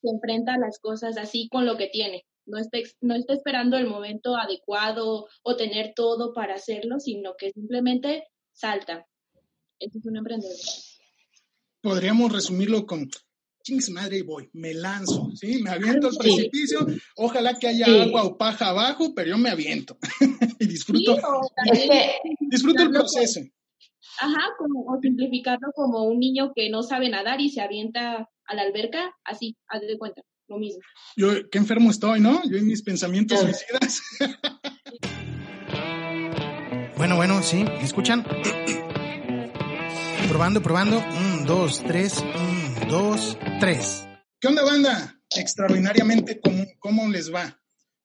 Se enfrenta a las cosas así con lo que tiene. No está, no está esperando el momento adecuado o tener todo para hacerlo, sino que simplemente salta. Eso es un emprendedor. Podríamos resumirlo con chings madre y voy, me lanzo, ¿sí? Me aviento al precipicio, ojalá que haya agua o paja abajo, pero yo me aviento y disfruto, disfruto el proceso. Ajá, como, o simplificarlo como un niño que no sabe nadar y se avienta a la alberca, así, haz de cuenta, lo mismo. Yo, qué enfermo estoy, ¿no? Yo en mis pensamientos suicidas. bueno, bueno, sí, ¿me escuchan? probando, probando. Un, dos, tres, un, dos, tres. ¿Qué onda, banda? Extraordinariamente común. ¿Cómo les va?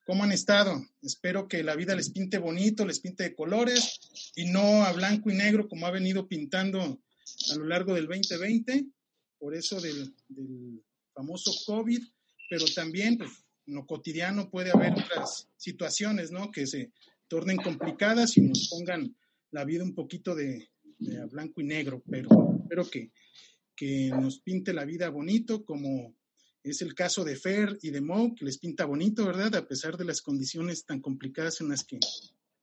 ¿Cómo han estado? Espero que la vida les pinte bonito, les pinte de colores y no a blanco y negro como ha venido pintando a lo largo del 2020, por eso del, famoso COVID, pero también pues, en lo cotidiano puede haber otras situaciones, ¿no? Que se tornen complicadas y nos pongan la vida un poquito de, de blanco y negro, pero espero que, que nos pinte la vida bonito como es el caso de Fer y de Mo, que les pinta bonito, ¿verdad? A pesar de las condiciones tan complicadas en las que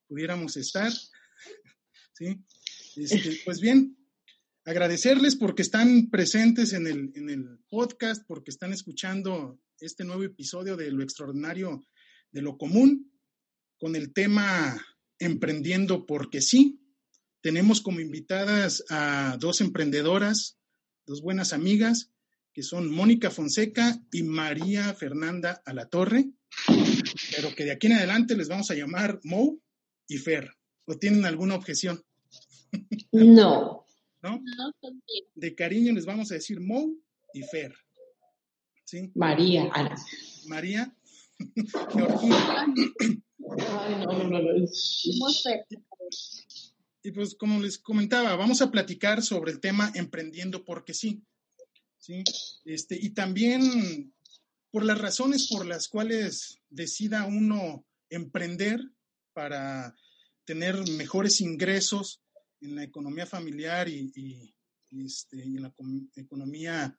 pudiéramos estar. ¿Sí? Este, pues bien, agradecerles porque están presentes en el, en el podcast, porque están escuchando este nuevo episodio de Lo Extraordinario de lo Común, con el tema Emprendiendo porque sí. Tenemos como invitadas a dos emprendedoras, dos buenas amigas, que son Mónica Fonseca y María Fernanda Alatorre, pero que de aquí en adelante les vamos a llamar Mo y Fer. ¿O tienen alguna objeción? No. ¿No? De cariño les vamos a decir Mo y Fer. ¿Sí? María, Ana. María. Ay, no, no, no, no. Y pues como les comentaba, vamos a platicar sobre el tema emprendiendo porque sí. ¿sí? Este, y también por las razones por las cuales decida uno emprender para tener mejores ingresos en la economía familiar y, este, en la economía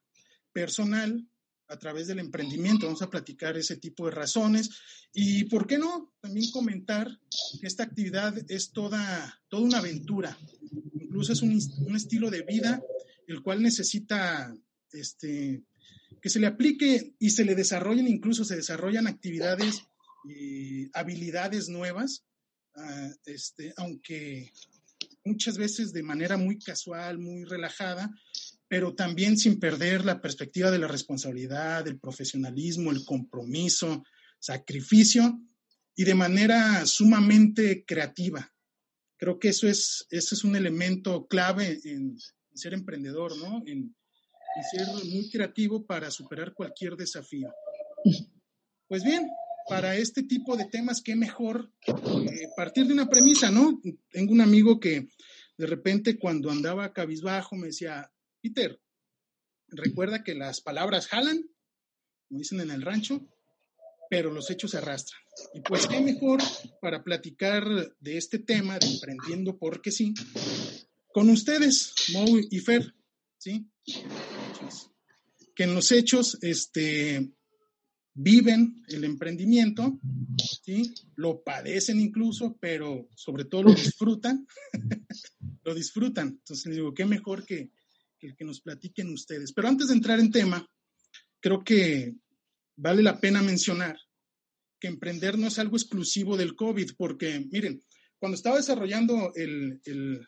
personal a través del emprendimiento. Vamos a platicar ese tipo de razones y, ¿por qué no? También comentar que esta actividad es toda, toda una aventura. Incluso es un, un estilo de vida el cual necesita este, que se le aplique y se le desarrollen, incluso se desarrollan actividades y habilidades nuevas, ah, este, aunque muchas veces de manera muy casual, muy relajada, pero también sin perder la perspectiva de la responsabilidad, el profesionalismo, el compromiso, sacrificio y de manera sumamente creativa. Creo que eso es, eso es un elemento clave en, ser emprendedor, ¿no? En, y ser muy creativo para superar cualquier desafío. Pues bien, para este tipo de temas, qué mejor eh, partir de una premisa, ¿no? Tengo un amigo que de repente cuando andaba cabizbajo me decía, Peter, recuerda que las palabras jalan, como dicen en el rancho, pero los hechos se arrastran. Y pues qué mejor para platicar de este tema de emprendiendo porque sí, con ustedes, Mo y Fer, ¿sí? que en los hechos este, viven el emprendimiento, ¿sí? lo padecen incluso, pero sobre todo lo disfrutan, lo disfrutan. Entonces les digo, qué mejor que, que, que nos platiquen ustedes. Pero antes de entrar en tema, creo que vale la pena mencionar que emprender no es algo exclusivo del COVID, porque miren, cuando estaba desarrollando el, el,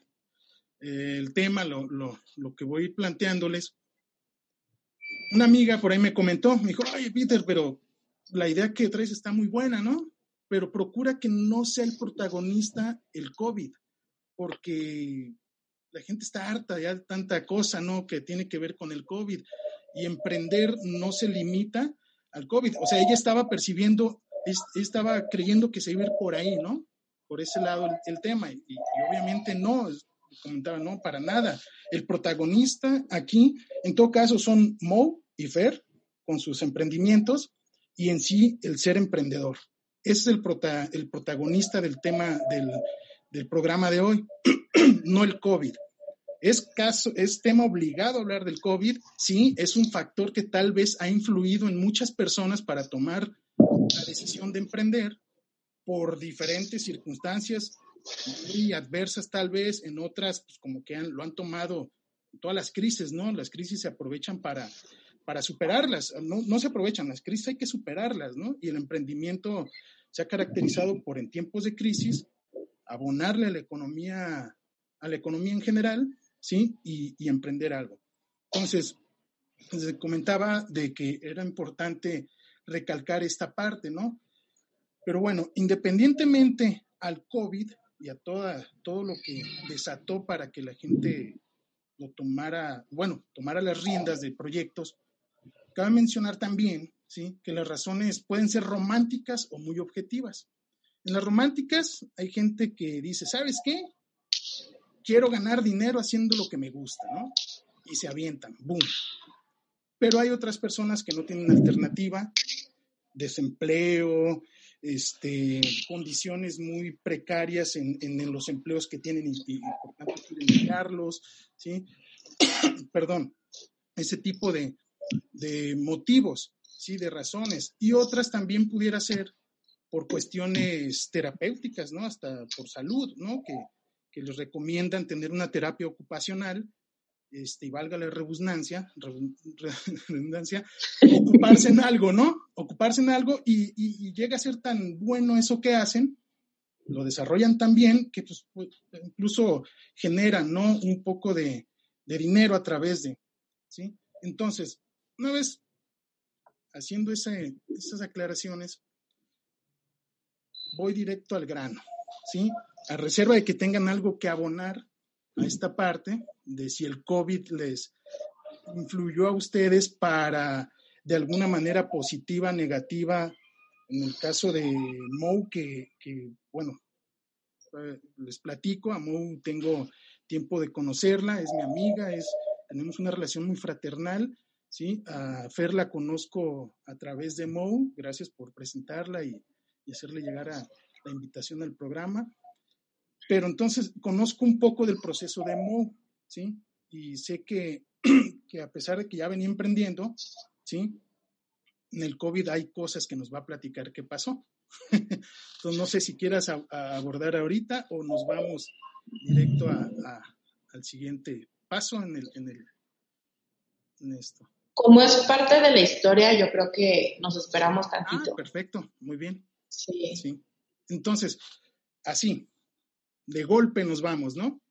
el tema, lo, lo, lo, que voy planteándoles, una amiga por ahí me comentó, me dijo, oye Peter, pero la idea que traes está muy buena, ¿no? Pero procura que no sea el protagonista el COVID, porque la gente está harta de tanta cosa, ¿no? Que tiene que ver con el COVID. Y emprender no se limita al COVID. O sea, ella estaba percibiendo, estaba creyendo que se iba a ir por ahí, ¿no? Por ese lado el, tema. Y, y, obviamente no, comentaba, no, para nada. El protagonista aquí, en todo caso, son Mo y Fer con sus emprendimientos y en sí el ser emprendedor. Ese es el, el protagonista del tema del, del programa de hoy, no el COVID. Es, caso, es tema obligado hablar del COVID, sí, es un factor que tal vez ha influido en muchas personas para tomar la decisión de emprender por diferentes circunstancias muy adversas tal vez, en otras pues como que han, lo han tomado todas las crisis, ¿no? Las crisis se aprovechan para, para superarlas, no, no se aprovechan, las crisis hay que superarlas, ¿no? Y el emprendimiento se ha caracterizado por en tiempos de crisis abonarle a la economía, a la economía en general, ¿sí? Y, emprender algo. Entonces, se comentaba de que era importante recalcar esta parte, ¿no? Pero bueno, independientemente al COVID y a toda, todo lo que desató para que la gente lo tomara, bueno, tomara las riendas de proyectos, cabe mencionar también, ¿sí? Que las razones pueden ser románticas o muy objetivas. En las románticas hay gente que dice, ¿sabes qué? Quiero ganar dinero haciendo lo que me gusta, ¿no? Y se avientan, ¡boom! Pero hay otras personas que no tienen alternativa, desempleo, este, condiciones muy precarias en, los empleos que tienen y, por tanto quieren ¿sí? Perdón, ese tipo de, de motivos, ¿sí? De razones. Y otras también pudiera ser por cuestiones terapéuticas, ¿no? Hasta por salud, ¿no? Que, que les recomiendan tener una terapia ocupacional, este, y valga la redundancia, redundancia, ocuparse en algo, ¿no? Ocuparse en algo y, y, llega a ser tan bueno eso que hacen, lo desarrollan tan bien que pues, pues incluso generan, ¿no? Un poco de, de dinero a través de, ¿sí? Entonces, una vez haciendo ese, esas aclaraciones, voy directo al grano, ¿sí? A reserva de que tengan algo que abonar a esta parte de si el COVID les influyó a ustedes para, de alguna manera positiva, negativa, en el caso de Mou, que, que bueno, eh, les platico, a Mou tengo tiempo de conocerla, es mi amiga, es, tenemos una relación muy fraternal, ¿sí? A Fer la conozco a través de Mou, gracias por presentarla y, y hacerle llegar a la invitación al programa. Pero entonces conozco un poco del proceso de Mo, ¿sí? Y sé que, que a pesar de que ya venía emprendiendo, ¿sí? En el COVID hay cosas que nos va a platicar qué pasó. Entonces, no sé si quieras abordar ahorita o nos vamos directo a, al siguiente paso en, el, en, el, en esto. Como es parte de la historia, yo creo que nos esperamos ah, tantito. Ah, perfecto, muy bien. Sí. sí. Entonces, así, de golpe nos vamos, ¿no?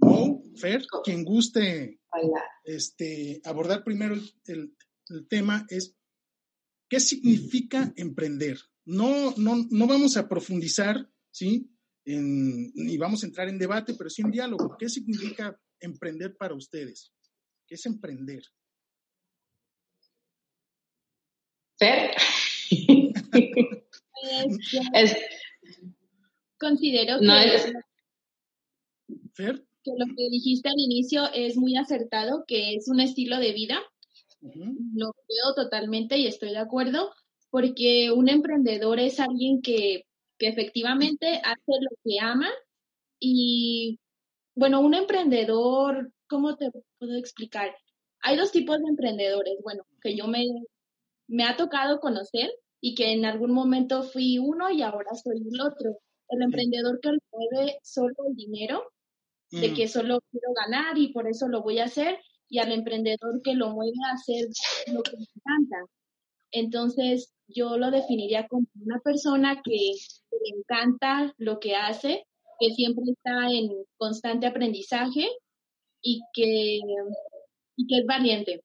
O, Fer, quien guste este, abordar primero el, tema es, ¿qué significa emprender? No, no, no vamos a profundizar, ¿sí? En, ni vamos a entrar en debate, pero sí en diálogo. ¿Qué significa emprender para ustedes? ¿Qué es emprender? Fer. es, considero que, lo que dijiste al inicio es muy acertado, que es un estilo de vida. Lo creo totalmente y estoy de acuerdo, porque un emprendedor es alguien que, que efectivamente hace lo que ama y, bueno, un emprendedor, ¿cómo te puedo explicar? Hay dos tipos de emprendedores, bueno, que yo me, me ha tocado conocer y que en algún momento fui uno y ahora soy el otro. El emprendedor que mueve solo el dinero, de mm. que solo quiero ganar y por eso lo voy a hacer, y al emprendedor que lo mueve a hacer lo que me encanta. Entonces, yo lo definiría como una persona que le encanta lo que hace, que siempre está en constante aprendizaje y que, y que es valiente,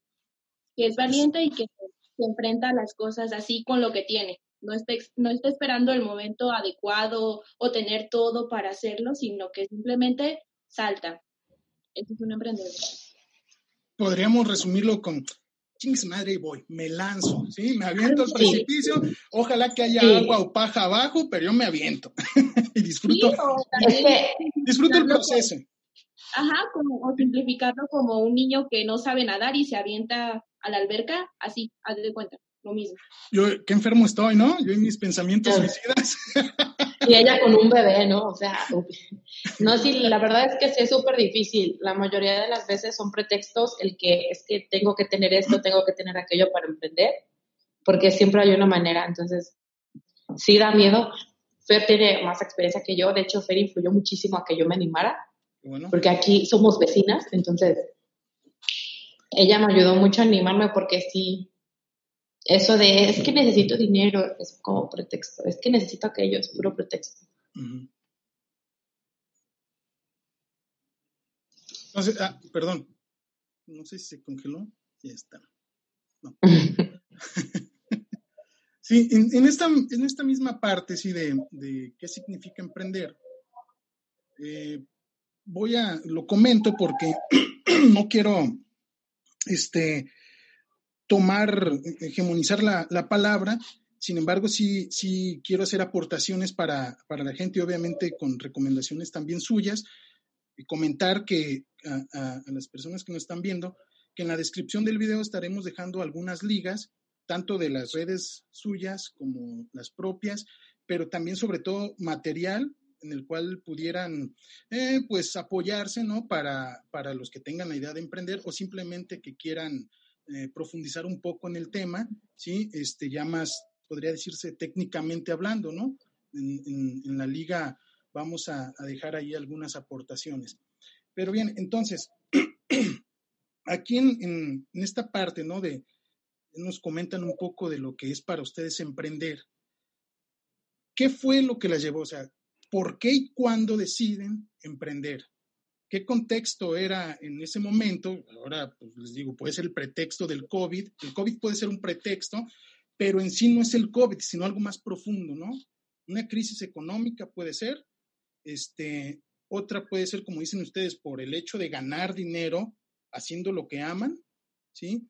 que es valiente y que se enfrenta a las cosas así con lo que tiene. No está, no está esperando el momento adecuado o tener todo para hacerlo, sino que simplemente salta. Eso es un emprendedor. Podríamos resumirlo con chings madre y voy, me lanzo, ¿sí? Me aviento al precipicio, ojalá que haya agua o paja abajo, pero yo me aviento y disfruto, disfruto el proceso. Ajá, como, o simplificarlo como un niño que no sabe nadar y se avienta a la alberca, así, haz de cuenta, lo mismo. Yo, qué enfermo estoy, ¿no? Yo en mis pensamientos suicidas. Y ella con un bebé, ¿no? O sea, no, sí, la verdad es que sí es súper difícil. La mayoría de las veces son pretextos el que es que tengo que tener esto, tengo que tener aquello para emprender, porque siempre hay una manera. Entonces, sí da miedo. Fer tiene más experiencia que yo. De hecho, Fer influyó muchísimo a que yo me animara, porque aquí somos vecinas, entonces ella me ayudó mucho a animarme porque sí, eso de es que necesito dinero es como pretexto, es que necesito aquello, es puro pretexto. ah, perdón, no sé si se congeló, ya está. sí, en, esta, en esta misma parte, sí, de, de qué significa emprender, eh, voy a, lo comento porque no quiero, este, tomar, hegemonizar la, palabra, sin embargo, sí, sí quiero hacer aportaciones para, la gente, obviamente con recomendaciones también suyas, y comentar que a, las personas que nos están viendo, que en la descripción del video estaremos dejando algunas ligas, tanto de las redes suyas como las propias, pero también sobre todo material en el cual pudieran eh, pues apoyarse, ¿no? Para, para los que tengan la idea de emprender o simplemente que quieran eh, profundizar un poco en el tema, ¿sí? Este, ya más, podría decirse técnicamente hablando, ¿no? En, la liga vamos a, dejar ahí algunas aportaciones. Pero bien, entonces, aquí en, esta parte, ¿no? De, nos comentan un poco de lo que es para ustedes emprender. ¿Qué fue lo que las llevó? O sea, ¿por qué y cuándo deciden emprender? Qué contexto era en ese momento. Ahora, pues les digo, puede ser el pretexto del COVID. El COVID puede ser un pretexto, pero en sí no es el COVID, sino algo más profundo, ¿no? Una crisis económica puede ser, este, otra puede ser, como dicen ustedes, por el hecho de ganar dinero haciendo lo que aman, ¿sí?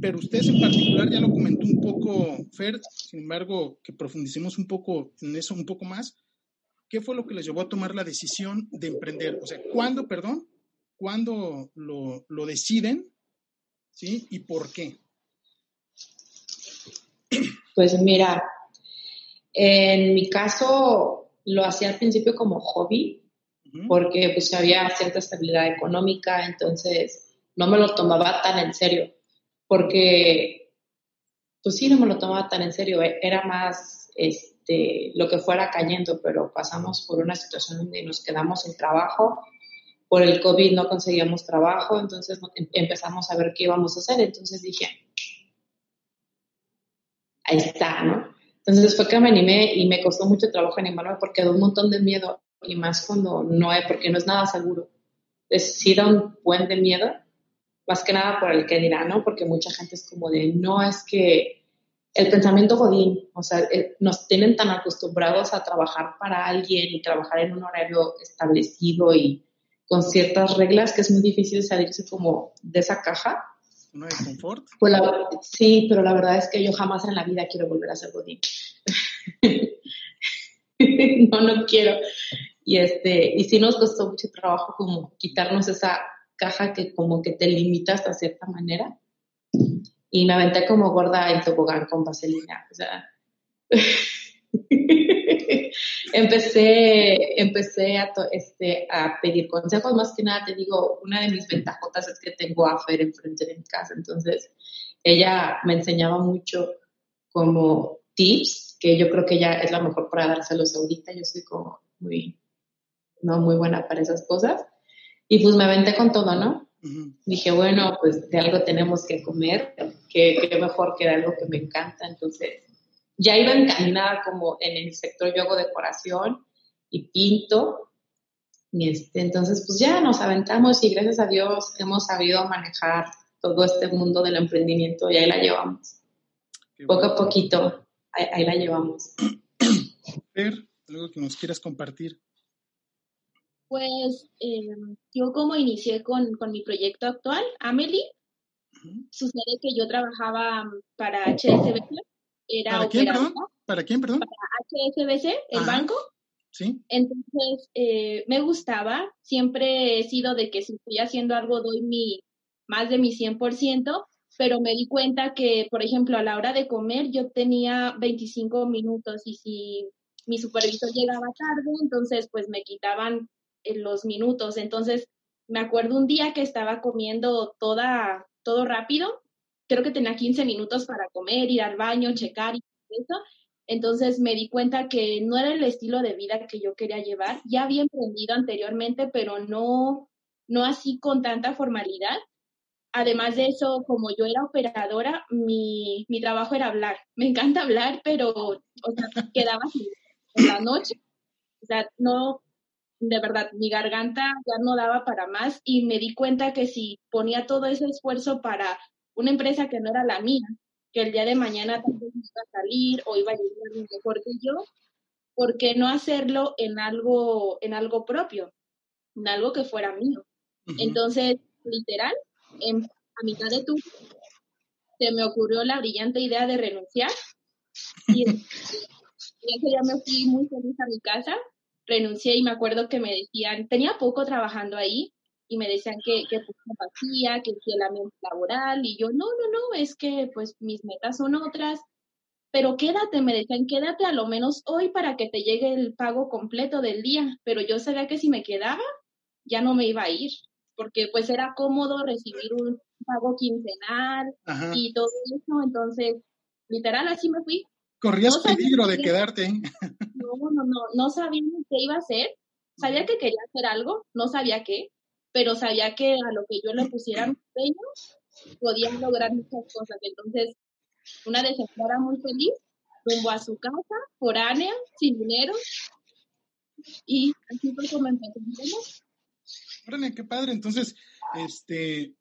Pero ustedes en particular ya lo comentó un poco Fer, sin embargo, que profundicemos un poco en eso un poco más. ¿Qué fue lo que les llevó a tomar la decisión de emprender? O sea, ¿cuándo, perdón? ¿Cuándo lo, deciden? ¿Sí? ¿Y por qué? Pues mira, en mi caso lo hacía al principio como hobby, porque pues había cierta estabilidad económica, entonces no me lo tomaba tan en serio, porque pues sí, no me lo tomaba tan en serio, e, era más, este, este, lo que fuera cayendo, pero pasamos por una situación donde nos quedamos sin trabajo, por el COVID no conseguíamos trabajo, entonces em, empezamos a ver qué íbamos a hacer, entonces dije, ahí está, ¿no? Entonces fue que me animé y me costó mucho trabajo animarme porque da un montón de miedo y más cuando no es, porque no es nada seguro. Es sí da un buen de miedo, más que nada por el que dirá, ¿no? Porque mucha gente es como de, no, es que el pensamiento godín, o sea, eh, nos tienen tan acostumbrados a trabajar para alguien y trabajar en un horario establecido y con ciertas reglas que es muy difícil salirse como de esa caja. ¿No hay confort? Pues sí, pero la verdad es que yo jamás en la vida quiero volver a ser godín. no, no quiero. Y este, y sí nos costó mucho trabajo como quitarnos esa caja que como que te limita hasta cierta manera y me aventé como gorda en tobogán con vaselina. O sea, empecé, empecé a, este, a pedir consejos. Más que nada, te digo, una de mis ventajotas es que tengo a Fer enfrente de mi casa. Entonces, ella me enseñaba mucho como tips, que yo creo que ella es la mejor para dárselos ahorita. Yo soy como muy, no muy buena para esas cosas. Y pues me aventé con todo, ¿no? Dije, bueno, pues de algo tenemos que comer, que, mejor que de algo que me encanta. Entonces, ya iba encaminada como en el sector yo hago decoración y pinto. Y este, entonces, pues ya nos aventamos y gracias a Dios hemos sabido manejar todo este mundo del emprendimiento y ahí la llevamos. Poco a poquito, ahí, la llevamos. Algo que nos quieras compartir. Pues eh, yo como inicié con, mi proyecto actual, Amelie, sucede que yo trabajaba para HSBC, era ¿Para quién, perdón? ¿Para quién, perdón? Para HSBC, el banco. Sí. Entonces, eh, me gustaba, siempre he sido de que si estoy haciendo algo doy mi, más de mi 100%, pero me di cuenta que, por ejemplo, a la hora de comer yo tenía 25 minutos y si mi supervisor llegaba tarde, entonces pues me quitaban los minutos. Entonces, me acuerdo un día que estaba comiendo toda, todo rápido, creo que tenía 15 minutos para comer, ir al baño, checar y eso. Entonces me di cuenta que no era el estilo de vida que yo quería llevar. Ya había emprendido anteriormente, pero no, no así con tanta formalidad. Además de eso, como yo era operadora, mi, mi trabajo era hablar. Me encanta hablar, pero o sea, quedaba así en la noche. O sea, no, de verdad, mi garganta ya no daba para más y me di cuenta que si ponía todo ese esfuerzo para una empresa que no era la mía, que el día de mañana tal vez iba a salir o iba a llegar mejor que yo, ¿por qué no hacerlo en algo, en algo propio, en algo que fuera mío? Entonces, literal, en, a mitad de tu se me ocurrió la brillante idea de renunciar y, y ese día me fui muy feliz a mi casa renuncié y me acuerdo que me decían, tenía poco trabajando ahí y me decían que, que pues, hacía, que el ambiente laboral y yo, no, no, no, es que pues mis metas son otras, pero quédate, me decían, quédate a lo menos hoy para que te llegue el pago completo del día, pero yo sabía que si me quedaba, ya no me iba a ir, porque pues era cómodo recibir un pago quincenal y todo eso, entonces, literal, así me fui, Corrías peligro de quedarte. No, no, no, no sabía qué iba a hacer. Sabía que quería hacer algo, no sabía qué, pero sabía que a lo que yo le pusiera empeño podía lograr muchas cosas. Entonces, una desesperada muy feliz, rumbo a su casa, foránea, sin dinero, y así fue como empezamos. Órale, qué padre. Entonces, este,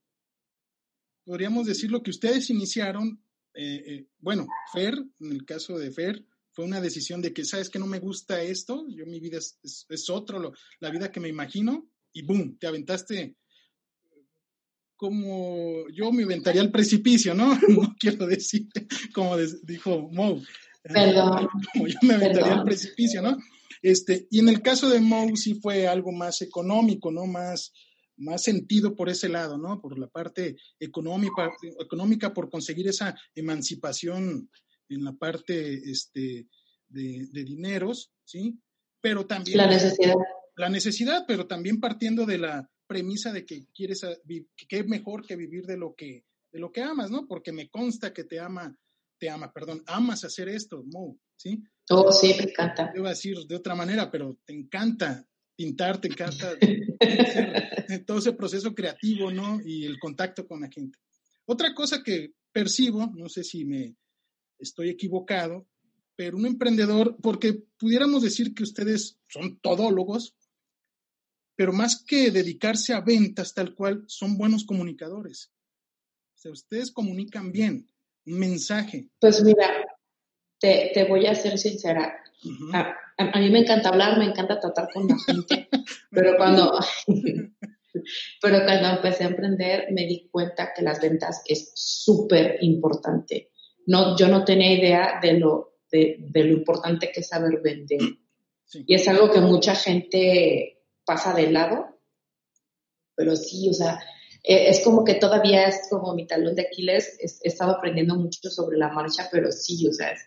podríamos decir lo que ustedes iniciaron eh, eh, bueno, Fer, en el caso de Fer, fue una decisión de que, ¿sabes que no me gusta esto? Yo mi vida es, es, otro, la vida que me imagino, y boom, te aventaste como yo me aventaría al precipicio, ¿no? No quiero decir, como dijo Mo, Perdón. como yo me aventaría al precipicio, ¿no? Este, y en el caso de Mo sí fue algo más económico, ¿no? Más, más sentido por ese lado, ¿no? Por la parte económica, económica por conseguir esa emancipación en la parte este, de, dineros, ¿sí? Pero también... La necesidad. La necesidad, pero también partiendo de la premisa de que quieres, que es mejor que vivir de lo que, de lo que amas, ¿no? Porque me consta que te ama, te ama, perdón, amas hacer esto, Mo, ¿sí? Oh, sí, me encanta. Iba a decir de otra manera, pero te encanta pintar, te encanta todo ese proceso creativo, ¿no? Y el contacto con la gente. Otra cosa que percibo, no sé si me estoy equivocado, pero un emprendedor, porque pudiéramos decir que ustedes son todólogos, pero más que dedicarse a ventas tal cual, son buenos comunicadores. O sea, ustedes comunican bien, un mensaje. Pues mira, te, te voy a ser sincera a, mí me encanta hablar, me encanta tratar con la gente, pero cuando, pero cuando empecé a emprender me di cuenta que las ventas es súper importante. No, yo no tenía idea de lo, de, lo importante que es saber vender. Y es algo que mucha gente pasa de lado, pero sí, o sea, e, es como que todavía es como mi talón de Aquiles, he estado aprendiendo mucho sobre la marcha, pero sí, o sea, es,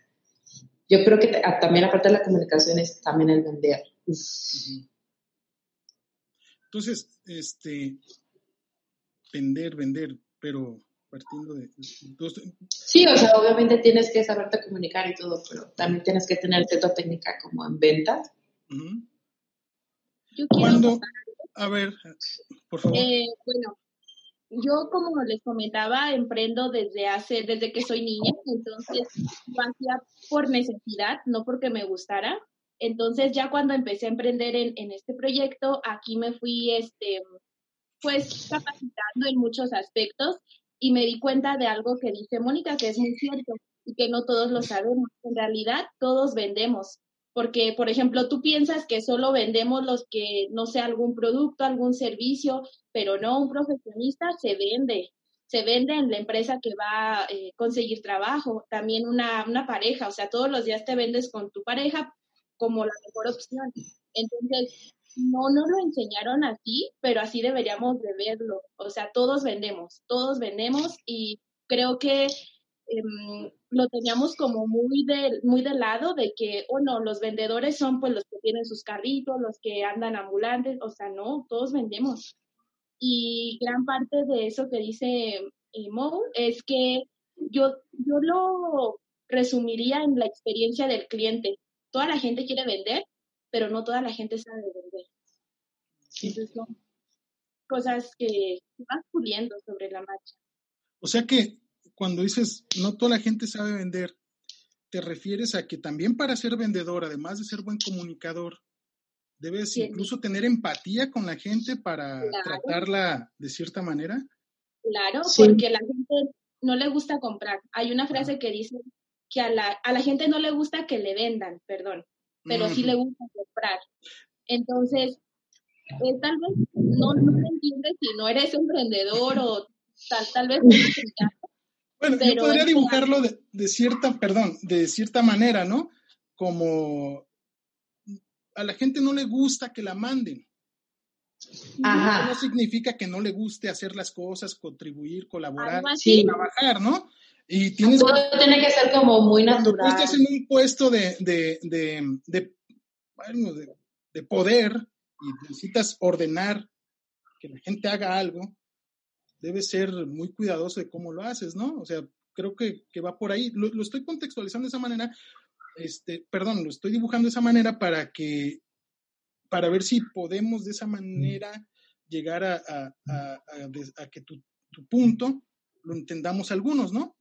yo creo que también aparte de la comunicación es también el vender. Entonces, este, vender, vender, pero partiendo de... sí, o sea, obviamente tienes que saberte comunicar y todo, pero también tienes que tener cierta técnica como en ventas. Cuando, a ver, por favor. Eh, bueno, yo como les comentaba, emprendo desde hace, desde que soy niña, entonces lo hacía por necesidad, no porque me gustara. Entonces ya cuando empecé a emprender en, en este proyecto, aquí me fui, este, pues capacitando en muchos aspectos y me di cuenta de algo que dice Mónica, que es muy cierto y que no todos lo sabemos. En realidad todos vendemos porque, por ejemplo, tú piensas que solo vendemos los que, no sé, algún producto, algún servicio, pero no, un profesionista se vende, se vende en la empresa que va a eh, conseguir trabajo, también una, una pareja, o sea, todos los días te vendes con tu pareja como la mejor opción. Entonces, no, no lo enseñaron así, pero así deberíamos de verlo. O sea, todos vendemos, todos vendemos y creo que em, lo teníamos como muy de, muy de lado de que, oh, no, los vendedores son pues los que tienen sus carritos, los que andan ambulantes, o sea, no, todos vendemos. Y gran parte de eso que dice eh, Mo es que yo, yo lo resumiría en la experiencia del cliente. Toda la gente quiere vender, pero no toda la gente sabe vender. Entonces son cosas que vas puliendo sobre la marcha. O sea que cuando dices no toda la gente sabe vender, te refieres a que también para ser vendedor, además de ser buen comunicador, debes incluso tener empatía con la gente para tratarla de cierta manera. Claro, porque a la gente no le gusta comprar. Hay una frase que dice que a la, a la gente no le gusta que le vendan, perdón, pero sí le gusta comprar. Entonces, eh, tal vez no, no entiendes si no eres emprendedor o tal, tal vez Bueno, yo podría dibujarlo de, cierta, perdón, de cierta manera, ¿no? Como a la gente no le gusta que la manden. Ajá. no significa que no le guste hacer las cosas, contribuir, colaborar, trabajar, ¿no? Y tienes Todo tiene que ser como muy natural. Estás en un puesto de, de, de, de, bueno, de poder y necesitas ordenar que la gente haga algo, debes ser muy cuidadoso de cómo lo haces, ¿no? O sea, creo que, va por ahí. Lo, estoy contextualizando de esa manera, este, perdón, lo estoy dibujando de esa manera para que, para ver si podemos de esa manera llegar a, que tu, punto lo entendamos algunos, ¿no?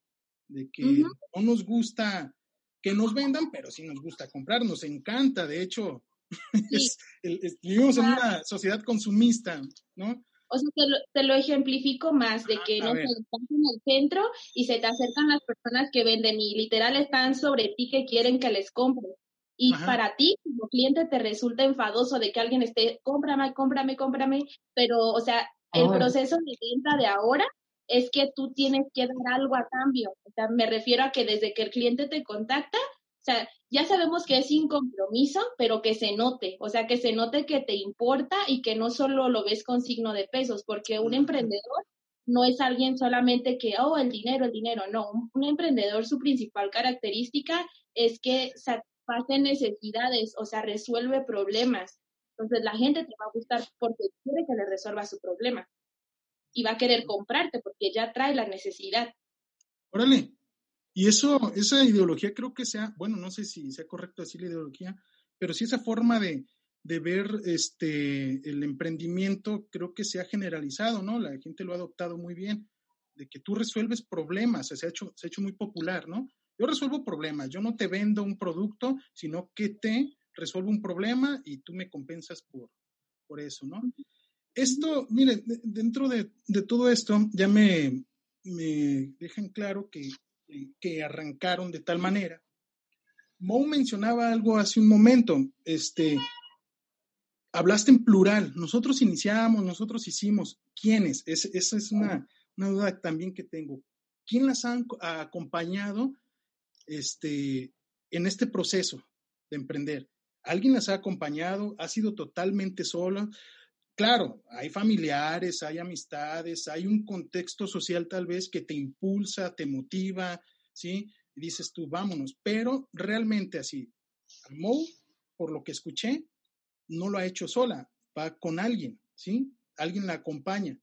De que no nos gusta que nos vendan, pero sí nos gusta comprar, nos encanta, de hecho, vivimos en una sociedad consumista, ¿no? O sea, te lo, te lo ejemplifico más, de que no estás en el centro y se te acercan las personas que venden y literal están sobre ti que quieren que les compres. Y para ti, como cliente, te resulta enfadoso de que alguien esté, cómprame, cómprame, cómprame, pero, o sea, el proceso de venta de ahora es que tú tienes que dar algo a cambio. O sea, me refiero a que desde que el cliente te contacta, sea, ya sabemos que es sin compromiso, pero que se note, o sea, que se note que te importa y que no solo lo ves con signo de pesos, porque un emprendedor no es alguien solamente que, oh, el dinero, el dinero, no, un, emprendedor su principal característica es que satisface necesidades, o sea, resuelve problemas. Entonces la gente te va a gustar porque quiere que le resuelva su problema y va a querer comprarte porque ya trae la necesidad. Órale, y eso, esa ideología creo que sea, bueno, no sé si sea correcto decir la ideología, pero sí esa forma de, ver este el emprendimiento creo que se ha generalizado, ¿no? La gente lo ha adoptado muy bien, de que tú resuelves problemas, se ha hecho, se ha hecho muy popular, ¿no? Yo resuelvo problemas, yo no te vendo un producto, sino que te resuelvo un problema y tú me compensas por, por eso, ¿no? Esto, mire, dentro de, todo esto ya me, me dejan claro que que arrancaron de tal manera. Mo mencionaba algo hace un momento, este, hablaste en plural, nosotros iniciamos, nosotros hicimos, ¿quiénes? esa es una, duda también que tengo. ¿Quién las ha acompañado este, en este proceso de emprender? ¿Alguien las ha acompañado? ¿Ha sido totalmente sola? Claro, hay familiares, hay amistades, hay un contexto social tal vez que te impulsa, te motiva, ¿sí? Y dices tú, vámonos, pero realmente así, Mo, por lo que escuché, no lo ha hecho sola, va con alguien, ¿sí? Alguien la acompaña.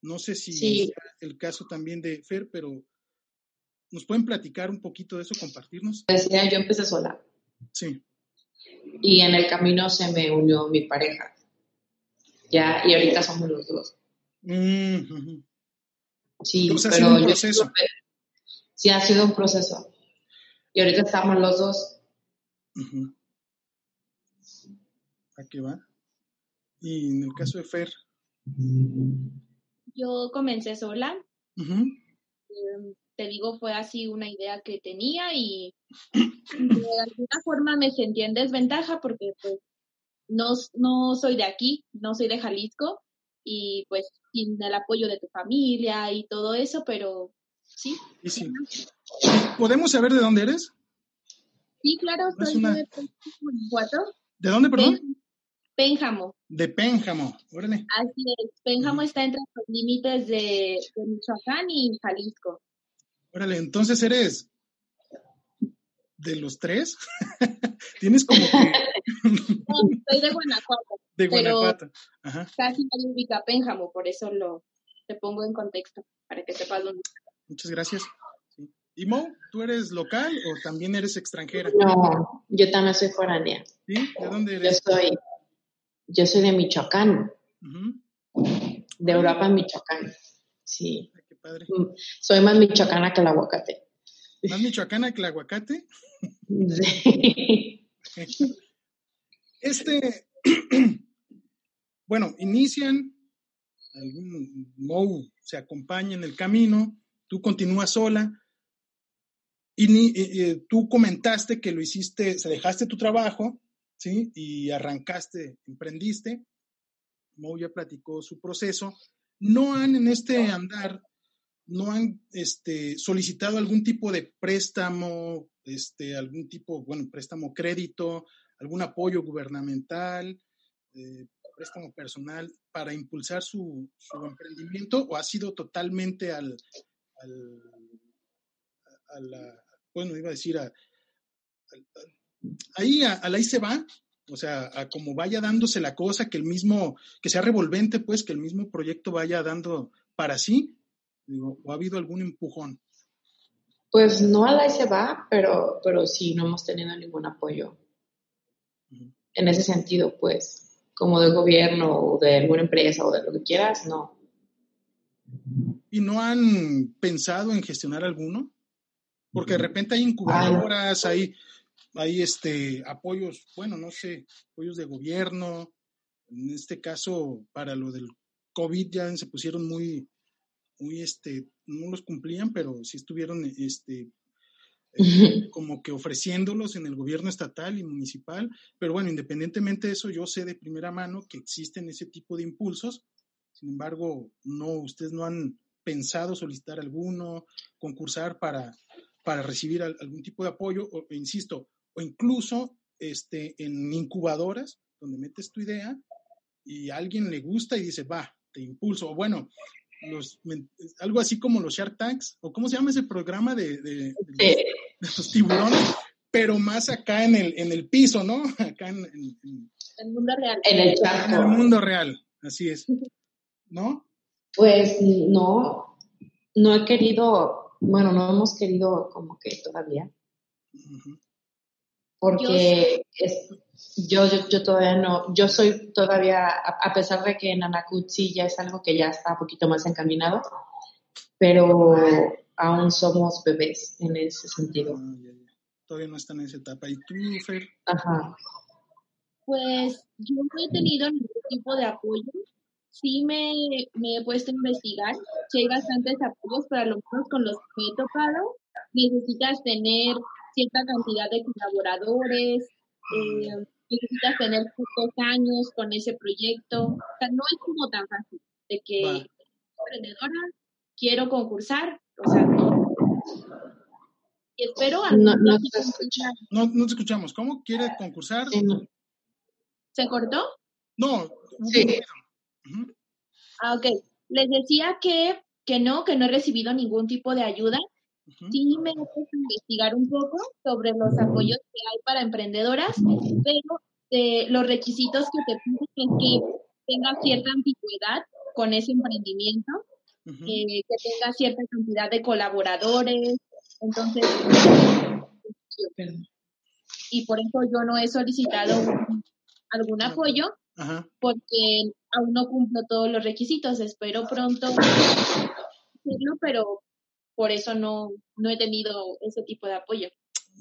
No sé si es el caso también de Fer, pero ¿nos pueden platicar un poquito de eso, compartirnos? Decía, yo empecé sola. Sí. Y en el camino se me unió mi pareja ya, y ahorita somos los dos. Sí, pero yo sí ha sido un proceso. Y ahorita estamos los dos. ¿A qué va? Y en el caso de Fer. Yo comencé sola. Em, te digo, fue así una idea que tenía y de alguna forma me sentí en desventaja porque pues no, no soy de aquí, no soy de Jalisco y pues sin el apoyo de tu familia y todo eso, pero sí. sí. ¿Podemos saber de dónde eres? Sí, claro, soy de Pénjamo, ¿De dónde, perdón? Pénjamo. De Pénjamo, órale. Así es, Pénjamo está entre los límites de, de Michoacán y Jalisco. Órale, entonces eres de los tres. Tienes como que... no, soy de Guanajuato. De Guanajuato. Ajá. Casi nadie ubica Pénjamo, por eso lo te pongo en contexto, para que sepas dónde. Muchas gracias. ¿Y Mo, tú eres local o también eres extranjera? No, yo también soy foránea. ¿Sí? ¿De dónde eres? Yo soy, yo soy de Michoacán. De Europa, Michoacán. Sí. Ay, qué padre. Soy más michoacana que el aguacate. ¿Más michoacana que el aguacate? Sí. Este, bueno, inician, algún Mo se acompaña en el camino, tú continúas sola, y ni, eh, tú comentaste que lo hiciste, se dejaste tu trabajo, ¿sí? Y arrancaste, emprendiste. Mo ya platicó su proceso. No han en este andar, no han este, solicitado algún tipo de préstamo, este, algún tipo, bueno, préstamo crédito, algún apoyo gubernamental, eh, préstamo personal para impulsar su, emprendimiento o ha sido totalmente al, al bueno, iba a decir, a, ahí, a, ahí se va, o sea, a como vaya dándose la cosa, que el mismo, que sea revolvente, pues, que el mismo proyecto vaya dando para sí, digo, o ha habido algún empujón. Pues no a la se va, pero, pero sí, no hemos tenido ningún apoyo. Uh -huh. En ese sentido, pues, como de gobierno o de alguna empresa o de lo que quieras, no. ¿Y no han pensado en gestionar alguno? Porque de repente hay incubadoras, hay, hay este, apoyos, bueno, no sé, apoyos de gobierno. En este caso, para lo del COVID ya se pusieron muy, muy, este, no los cumplían, pero sí estuvieron, este, eh, como que ofreciéndolos en el gobierno estatal y municipal. Pero bueno, independientemente de eso, yo sé de primera mano que existen ese tipo de impulsos. Sin embargo, no, ustedes no han pensado solicitar alguno, concursar para, para recibir algún tipo de apoyo, o, insisto, o incluso este, en incubadoras, donde metes tu idea y a alguien le gusta y dice, va, te impulso. O bueno, los, algo así como los Shark Tanks, o cómo se llama ese programa de, de, de, los, de los, tiburones, pero más acá en el, en el piso, ¿no? Acá en, en, en el mundo real. En el, en el mundo real, así es. ¿No? Pues no, no he querido, bueno, no hemos querido como que todavía. Uh -huh. Porque yo, es, yo, yo, yo, todavía no, yo soy todavía, a, a pesar de que en Anacut sí ya es algo que ya está un poquito más encaminado, pero aún somos bebés en ese sentido. Ah, ya, ya. Todavía no están en esa etapa. ¿Y tú, Fer? Ajá. Pues yo no he tenido ningún tipo de apoyo sí me, me, he puesto a investigar, si hay bastantes apoyos, pero a lo mejor con los que he tocado, necesitas tener cierta cantidad de colaboradores, eh, necesitas tener pocos años con ese proyecto, o sea, no es como tan fácil, de que Va. emprendedora, quiero concursar, o sea, no. Y espero no, no, te escucha. no, no te escuchamos. ¿Cómo quiere concursar? Sí, no. ¿Se cortó? No, sí. Uh -huh. Ah, ok. Les decía que, que no, que no he recibido ningún tipo de ayuda. Uh -huh. Sí me gusta investigar un poco sobre los apoyos que hay para emprendedoras, pero eh, los requisitos que te piden es que tenga cierta antigüedad con ese emprendimiento, uh -huh. eh, que tenga cierta cantidad de colaboradores. Entonces, y por eso yo no he solicitado algún apoyo, Ajá. porque aún no cumplo todos los requisitos. Espero pronto hacerlo, pero por eso no, no he tenido ese tipo de apoyo.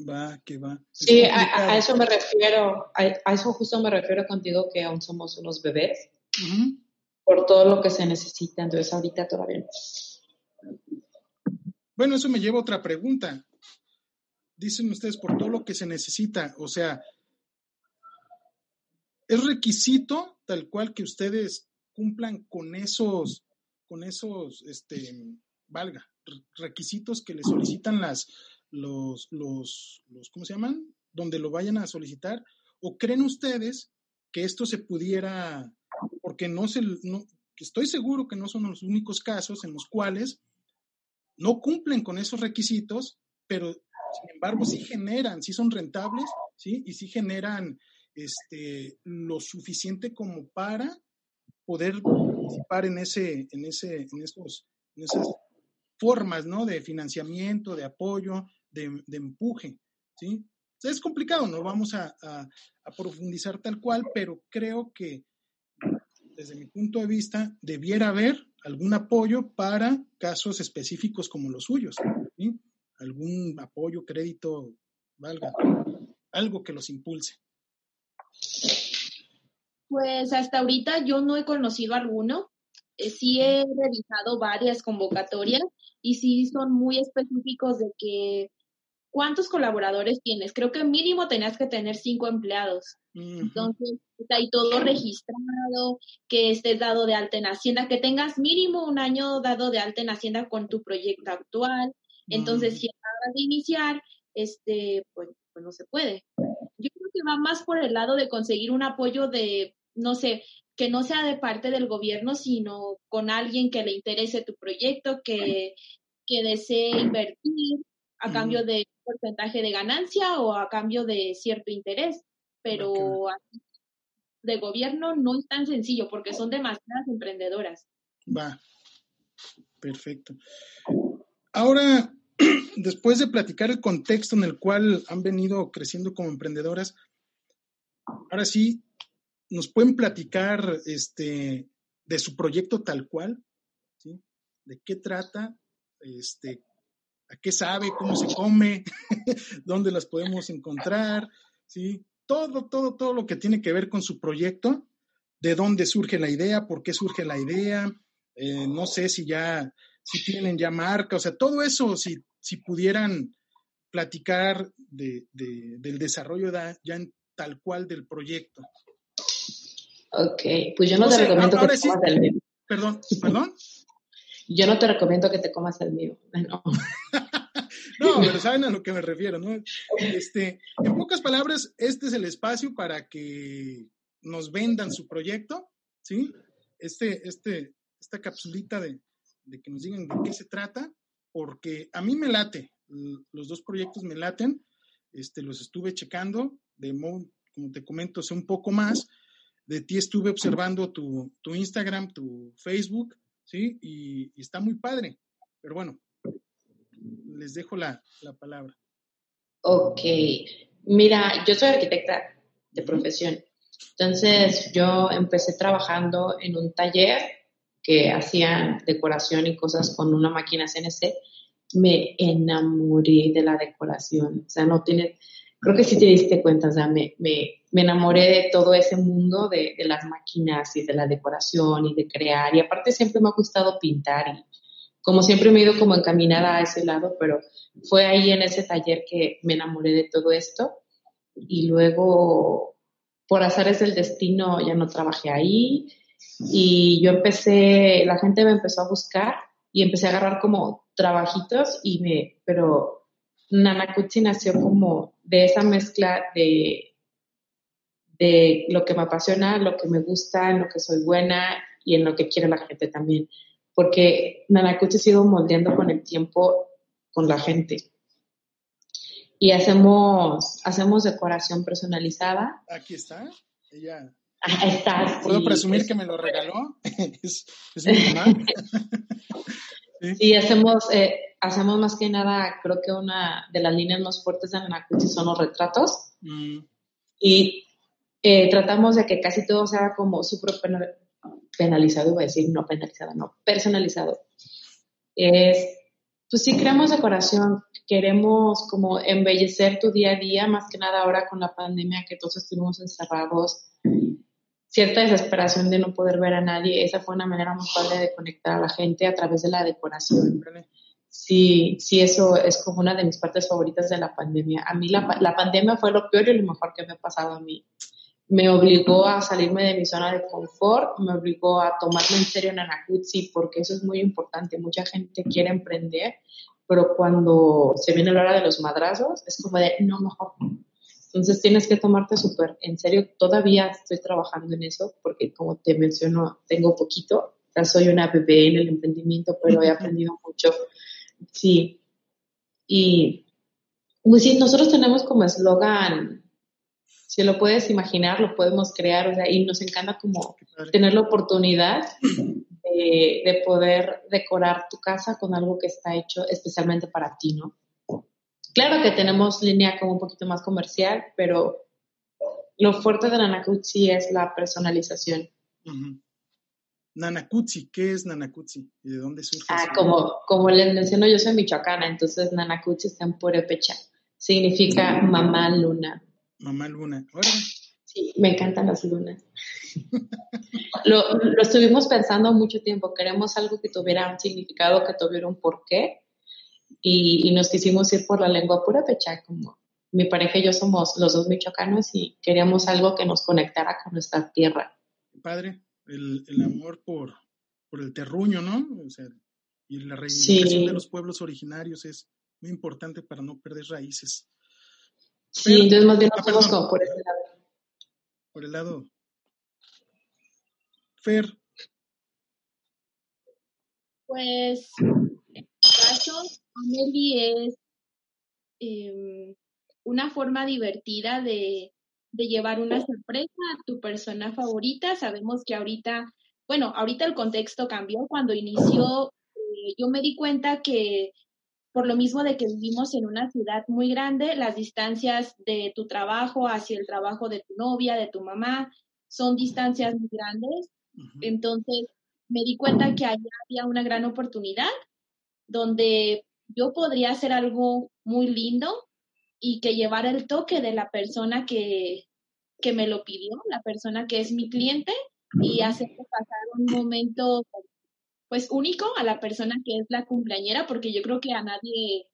Va, que va. Sí, a, a, eso me refiero, a, a, eso justo me refiero contigo que aún somos unos bebés uh -huh. por todo lo que se necesita, entonces ahorita todavía no. Bueno, eso me lleva a otra pregunta. Dicen ustedes por todo lo que se necesita, o sea, ¿es requisito tal cual que ustedes cumplan con esos con esos, este, valga, requisitos que le solicitan las, los, los, los, ¿cómo se llaman? Donde lo vayan a solicitar. ¿O creen ustedes que esto se pudiera, porque no se, no, estoy seguro que no son los únicos casos en los cuales no cumplen con esos requisitos, pero sin embargo sí generan, sí son rentables, ¿sí? Y sí generan este, lo suficiente como para poder participar en, ese, en, ese, en, esos, formas ¿no? de financiamiento, de apoyo, de, empuje. ¿sí? es complicado, no vamos a, profundizar tal cual, pero creo que desde mi punto de vista debiera haber algún apoyo para casos específicos como los suyos. Algún apoyo, crédito, valga, algo que los impulse. Pues hasta ahorita yo no he conocido alguno. Eh, sí he revisado varias convocatorias y sí son muy específicos de que cuántos colaboradores tienes. Creo que mínimo tenías que tener cinco empleados. Entonces, está ahí todo registrado, que estés dado de alta en Hacienda, que tengas mínimo un año dado de alta en Hacienda con tu proyecto actual. Entonces, si acabas de iniciar, este, pues, pues no se puede. Yo creo que va más por el lado de conseguir un apoyo de no sé, que no sea de parte del gobierno, sino con alguien que le interese tu proyecto, que, que desee invertir a cambio de porcentaje de ganancia o a cambio de cierto interés. Pero de gobierno no es tan sencillo porque son demasiadas emprendedoras. Va, perfecto. Ahora, después de platicar el contexto en el cual han venido creciendo como emprendedoras, ahora sí, ¿Nos pueden platicar este, de su proyecto tal cual? ¿sí? ¿De qué trata? Este, ¿A qué sabe? ¿Cómo se come? ¿Dónde las podemos encontrar? ¿Sí? Todo, todo, todo lo que tiene que ver con su proyecto. ¿De dónde surge la idea? ¿Por qué surge la idea? Eh, no sé si ya, si tienen ya marca, o sea, todo eso, si, si pudieran platicar de, del desarrollo ya en tal cual del proyecto. Ok, pues yo no, te recomiendo que te comas el mío. Perdón, perdón. Yo no te recomiendo que te comas el mío. No. no, pero saben a lo que me refiero, ¿no? Este, en pocas palabras, este es el espacio para que nos vendan su proyecto, ¿sí? Este, este, esta capsulita de, de que nos digan de qué se trata, porque a mí me late, los dos proyectos me laten, este, los estuve checando, de como te comento, sé un poco más, de ti estuve observando tu, Instagram, tu Facebook, ¿sí? Y, está muy padre. Pero bueno, les dejo la, palabra. Ok. Mira, yo soy arquitecta de profesión. Entonces, yo empecé trabajando en un taller que hacían decoración y cosas con una máquina CNC. Me enamoré de la decoración. O sea, no tiene, creo que sí te diste cuenta, o sea, me, me, me enamoré de todo ese mundo de, las máquinas y de la decoración y de crear. Y aparte siempre me ha gustado pintar y como siempre me he ido como encaminada a ese lado, pero fue ahí en ese taller que me enamoré de todo esto. Y luego, por azares del destino, ya no trabajé ahí. Y yo empecé, la gente me empezó a buscar y empecé a agarrar como trabajitos y me, pero Nanakuchi nació como de esa mezcla de, de lo que me apasiona, lo que me gusta, en lo que soy buena y en lo que quiere la gente también. Porque Nanakuchi ha sido moldeando con el tiempo con la gente. Y hacemos, hacemos decoración personalizada. Aquí está, ella. Está. ¿Puedo presumir que me lo regaló? es, mi mamá. sí. hacemos, eh, hacemos más que nada, creo que una de las líneas más fuertes de Nanakuchi son los retratos. Mm. Y eh, tratamos de que casi todo sea como súper penalizado, voy a decir, no penalizado, no, personalizado. Es, pues sí, creamos decoración, queremos como embellecer tu día a día, más que nada ahora con la pandemia que todos estuvimos encerrados, cierta desesperación de no poder ver a nadie, esa fue una manera muy padre de conectar a la gente a través de la decoración sí, sí, eso es como una de mis partes favoritas de la pandemia. A mí la, la pandemia fue lo peor y lo mejor que me ha pasado a mí. me obligó a salirme de mi zona de confort, me obligó a tomarme en serio Nanakutsi porque eso es muy importante. Mucha gente quiere emprender, pero cuando se viene la hora de los madrazos es como de, no, mejor. Entonces tienes que tomarte súper en serio. Todavía estoy trabajando en eso porque como te menciono, tengo poquito. Ya soy una bebé en el emprendimiento, pero he aprendido mucho. Sí. Y pues sí, nosotros tenemos como eslogan si lo puedes imaginar, lo podemos crear, o sea, y nos encanta como tener la oportunidad de, poder decorar tu casa con algo que está hecho especialmente para ti, ¿no? Claro que tenemos línea como un poquito más comercial, pero lo fuerte de Nanakutsi es la personalización. Nanakutsi, ¿qué es Nanakutsi? ¿Y de dónde surge? Ah, como, como les menciono, yo soy michoacana, entonces Nanakutsi está en Purepecha. Significa mamá luna. Mamá Luna. Sí, me encantan las lunas. lo, estuvimos pensando mucho tiempo. Queremos algo que tuviera un significado, que tuviera un porqué. Y, y nos quisimos ir por la lengua pura pecha, como mi pareja y yo somos los dos michoacanos y queríamos algo que nos conectara con nuestra tierra. Padre, el, el amor por, por, el terruño, ¿no? O sea, y la reivindicación de los pueblos originarios es muy importante para no perder raíces. Sí, entonces más bien nos fuimos como por ese lado. Por el lado. Fer. Pues, en caso, Amelie es em, una forma divertida de, de llevar una sorpresa a tu persona favorita. Sabemos que ahorita, bueno, ahorita el contexto cambió. Cuando inició, eh, yo me di cuenta que por lo mismo de que vivimos en una ciudad muy grande, las distancias de tu trabajo hacia el trabajo de tu novia, de tu mamá, son distancias muy grandes. Entonces, me di cuenta que allá había una gran oportunidad donde yo podría hacer algo muy lindo y que llevara el toque de la persona que, que me lo pidió, la persona que es mi cliente, y hacerle pasar un momento pues único a la persona que es la cumpleañera, porque yo creo que a nadie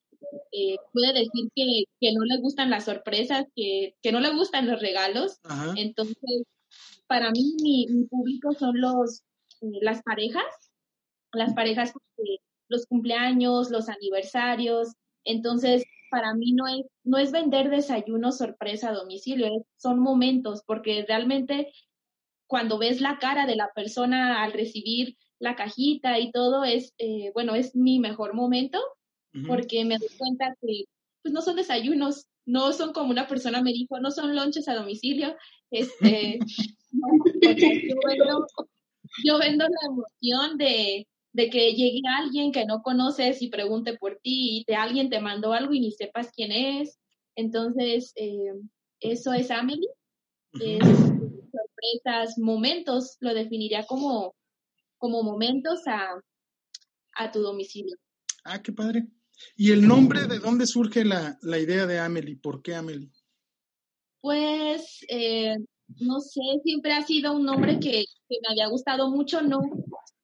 eh, puede decir que, que, no le gustan las sorpresas, que, que no le gustan los regalos. Entonces, para mí, mi, mi público son los, eh, las parejas, las parejas, los cumpleaños, los aniversarios. Entonces, para mí no es, no es vender desayuno sorpresa a domicilio, son momentos, porque realmente cuando ves la cara de la persona al recibir la cajita y todo es, eh, bueno, es mi mejor momento porque me doy cuenta que pues no son desayunos, no son como una persona me dijo, no son lonches a domicilio, este, yo, vendo, la emoción de, de que llegue alguien que no conoces y pregunte por ti y te, alguien te mandó algo y ni sepas quién es. Entonces, eh, eso es Amelie. Es sorpresas, momentos, lo definiría como como momentos a, a tu domicilio. Ah, qué padre. ¿Y el nombre de dónde surge la, la idea de Amelie? ¿Por qué Amelie? Pues, eh, no sé, siempre ha sido un nombre que, que, me había gustado mucho, no,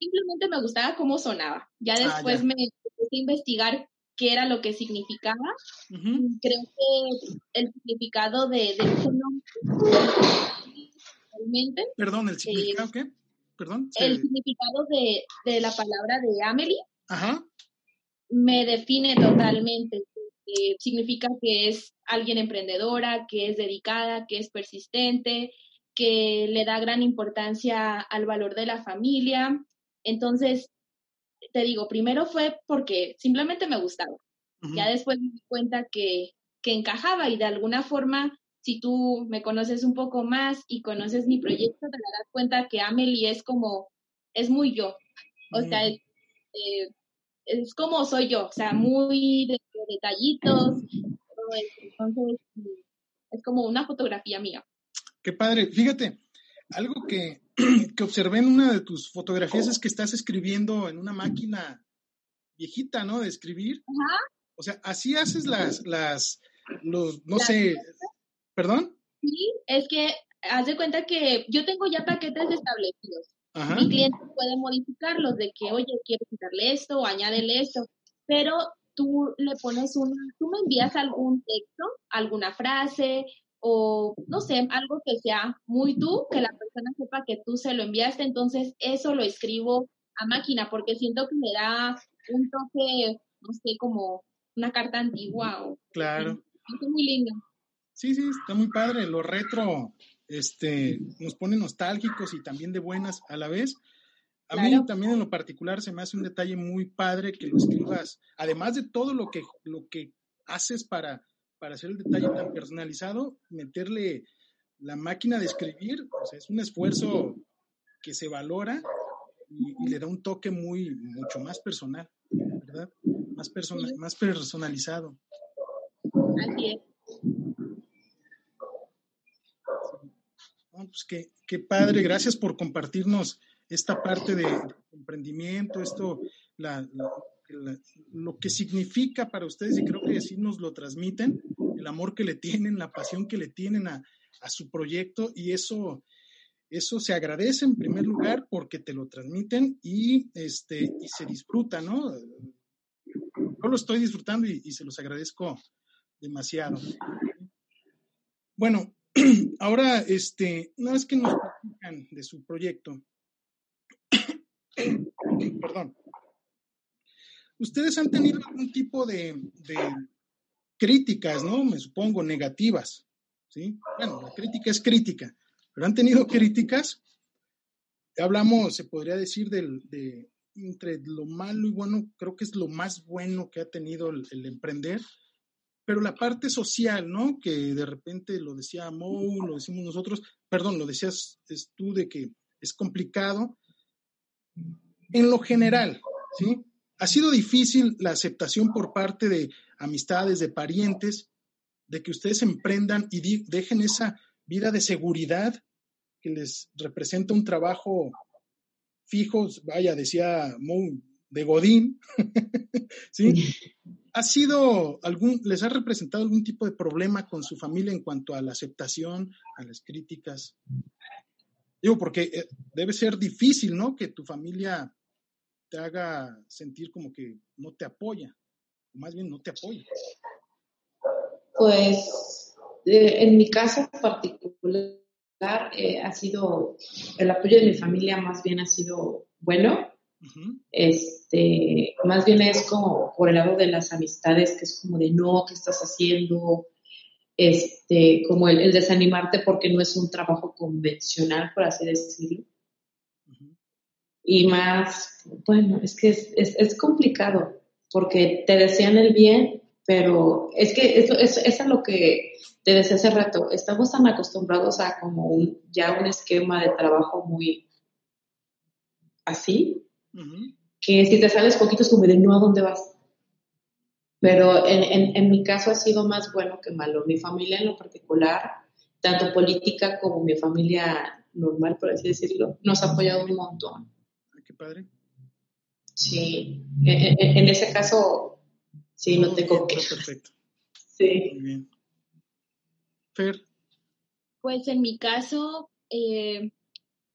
simplemente me gustaba cómo sonaba. Ya ah, después me empecé a investigar qué era lo que significaba. Creo que el significado de, de ese nombre. Perdón, ¿el significado qué? El significado de, la palabra de Amelie me define totalmente. significa que es alguien emprendedora, que es dedicada, que es persistente, que le da gran importancia al valor de la familia. Entonces, te digo, primero fue porque simplemente me gustaba. Ya después me di cuenta que, que encajaba y de alguna forma si tú me conoces un poco más y conoces mi proyecto, te darás cuenta que Amelie es como, es muy yo. O sea, mm. eh, es, como soy yo, o sea, muy de, detallitos. Entonces, es como una fotografía mía. Qué padre. Fíjate, algo que, que observé en una de tus fotografías es que estás escribiendo en una máquina viejita, ¿no? De escribir. Ajá. O sea, así haces las, las, los, no sé, ¿Perdón? Sí, es que haz de cuenta que yo tengo ya paquetes establecidos. Mi cliente puede modificarlos de que, oye, quiero quitarle esto o añadirle esto, pero tú le pones una, tú me envías algún texto, alguna frase o no sé, algo que sea muy tú, que la persona sepa que tú se lo enviaste, entonces eso lo escribo a máquina porque siento que me da un toque, no sé, como una carta antigua o Claro. es muy lindo. Sí, sí, está muy padre. Lo retro este, nos pone nostálgicos y también de buenas a la vez. A mí también en lo particular se me hace un detalle muy padre que lo escribas, además de todo lo que, lo que haces para, para hacer el detalle tan personalizado, meterle la máquina de escribir, o sea, es un esfuerzo que se valora y, y le da un toque muy, mucho más personal, ¿verdad? Más, persona- Sí. más personalizado. Así es. No, pues qué, qué padre, gracias por compartirnos esta parte de emprendimiento, esto, la, la- la- lo que significa para ustedes y creo que sí nos lo transmiten, el amor que le tienen, la pasión que le tienen a, a su proyecto y eso, eso se agradece en primer lugar porque te lo transmiten y, este, y se disfruta, ¿no? Yo lo estoy disfrutando y, se los agradezco demasiado. Bueno, ahora, este, una vez que nos platican de su proyecto, perdón, ustedes han tenido algún tipo de críticas, ¿no? Me supongo, negativas, ¿sí? Bueno, la crítica es crítica, pero han tenido críticas. Hablamos, se podría decir, de entre lo malo y bueno, creo que es lo más bueno que ha tenido el, el emprender, pero la parte social, ¿no? Que de repente lo decía Mo, lo decimos nosotros, perdón, lo decías tú de que es complicado. En lo general, ¿sí? Ha sido difícil la aceptación por parte de amistades, de parientes, de que ustedes emprendan y dejen esa vida de seguridad que les representa un trabajo fijo, vaya, decía Mo, de Godín, ¿sí? ¿Ha sido algún, les ha representado algún tipo de problema con su familia en cuanto a la aceptación, a las críticas? Digo, porque eh, debe ser difícil, ¿no? Que tu familia te haga sentir como que no te apoya, o más bien no te apoya. Pues eh, en mi caso particular eh, ha sido, el apoyo de mi familia más bien ha sido bueno. Este, más bien es como por el lado de las amistades, que es como de no, ¿qué estás haciendo? Este, como el, el desanimarte porque no es un trabajo convencional, por así decirlo. Y más, bueno, es que es, es, es complicado porque te desean el bien, pero es que eso es, es a lo que te decía hace rato. Estamos tan acostumbrados a como un, ya un esquema de trabajo muy así, que si te sales poquito es como de no a dónde vas. Pero en, en, en mi caso ha sido más bueno que malo. Mi familia en lo particular, tanto política como mi familia normal, por así decirlo, nos ha apoyado un montón. qué padre. Sí, en, ese caso, sí, no tengo que. perfecto. Sí. Muy bien. Fer, Pues en mi caso, eh,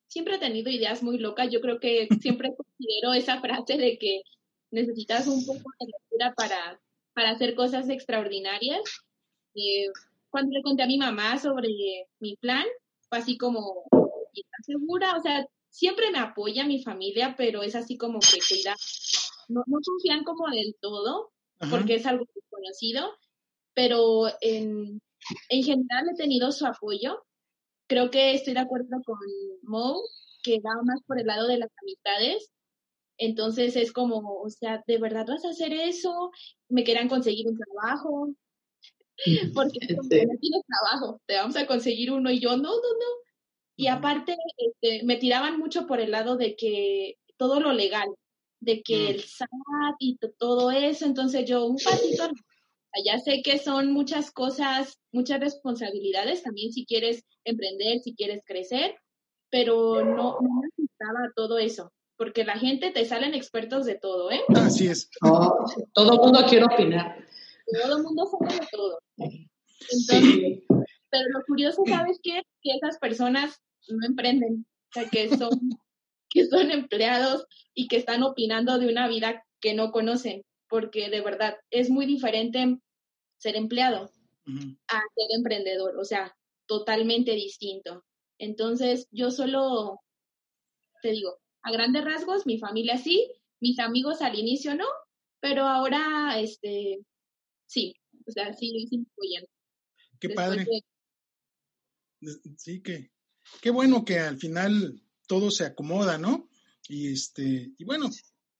siempre he tenido ideas muy locas. Yo creo que siempre considero esa frase de que necesitas un poco de locura para, para hacer cosas extraordinarias. Eh, cuando le conté a mi mamá sobre mi plan, fue así como, "¿Y ¿estás segura? O sea, siempre me apoya mi familia, pero es así como que cuida, no, no confían como del todo, ajá, porque es algo desconocido, pero en, en general he tenido su apoyo. Creo que estoy de acuerdo con Mo, que va más por el lado de las amistades. Entonces es como, o sea, ¿de verdad vas a hacer eso? Me querían conseguir un trabajo, porque Sí. no tienes trabajo, te vamos a conseguir uno y yo, no, no, no. Y aparte, este, me tiraban mucho por el lado de que todo lo legal, de que Mm. el SAT y to- todo eso, entonces yo un pasito, ya sé que son muchas cosas, muchas responsabilidades también si quieres emprender, si quieres crecer, pero no, no necesitaba todo eso, porque la gente te salen expertos de todo, ¿eh? así es. Oh, todo el mundo quiere opinar. Todo el mundo sabe de todo. Entonces, Sí. pero lo curioso, ¿sabes qué? Que esas personas no emprenden, o sea, que son, que son empleados y que están opinando de una vida que no conocen, porque de verdad es muy diferente ser empleado a ser emprendedor. O sea, totalmente distinto. Entonces, yo solo, te digo, a grandes rasgos, mi familia sí, mis amigos al inicio no, pero ahora, este, sí, o sea, sí, sí Qué padre. Sí, que, qué bueno que al final todo se acomoda, ¿no? Y este, y bueno,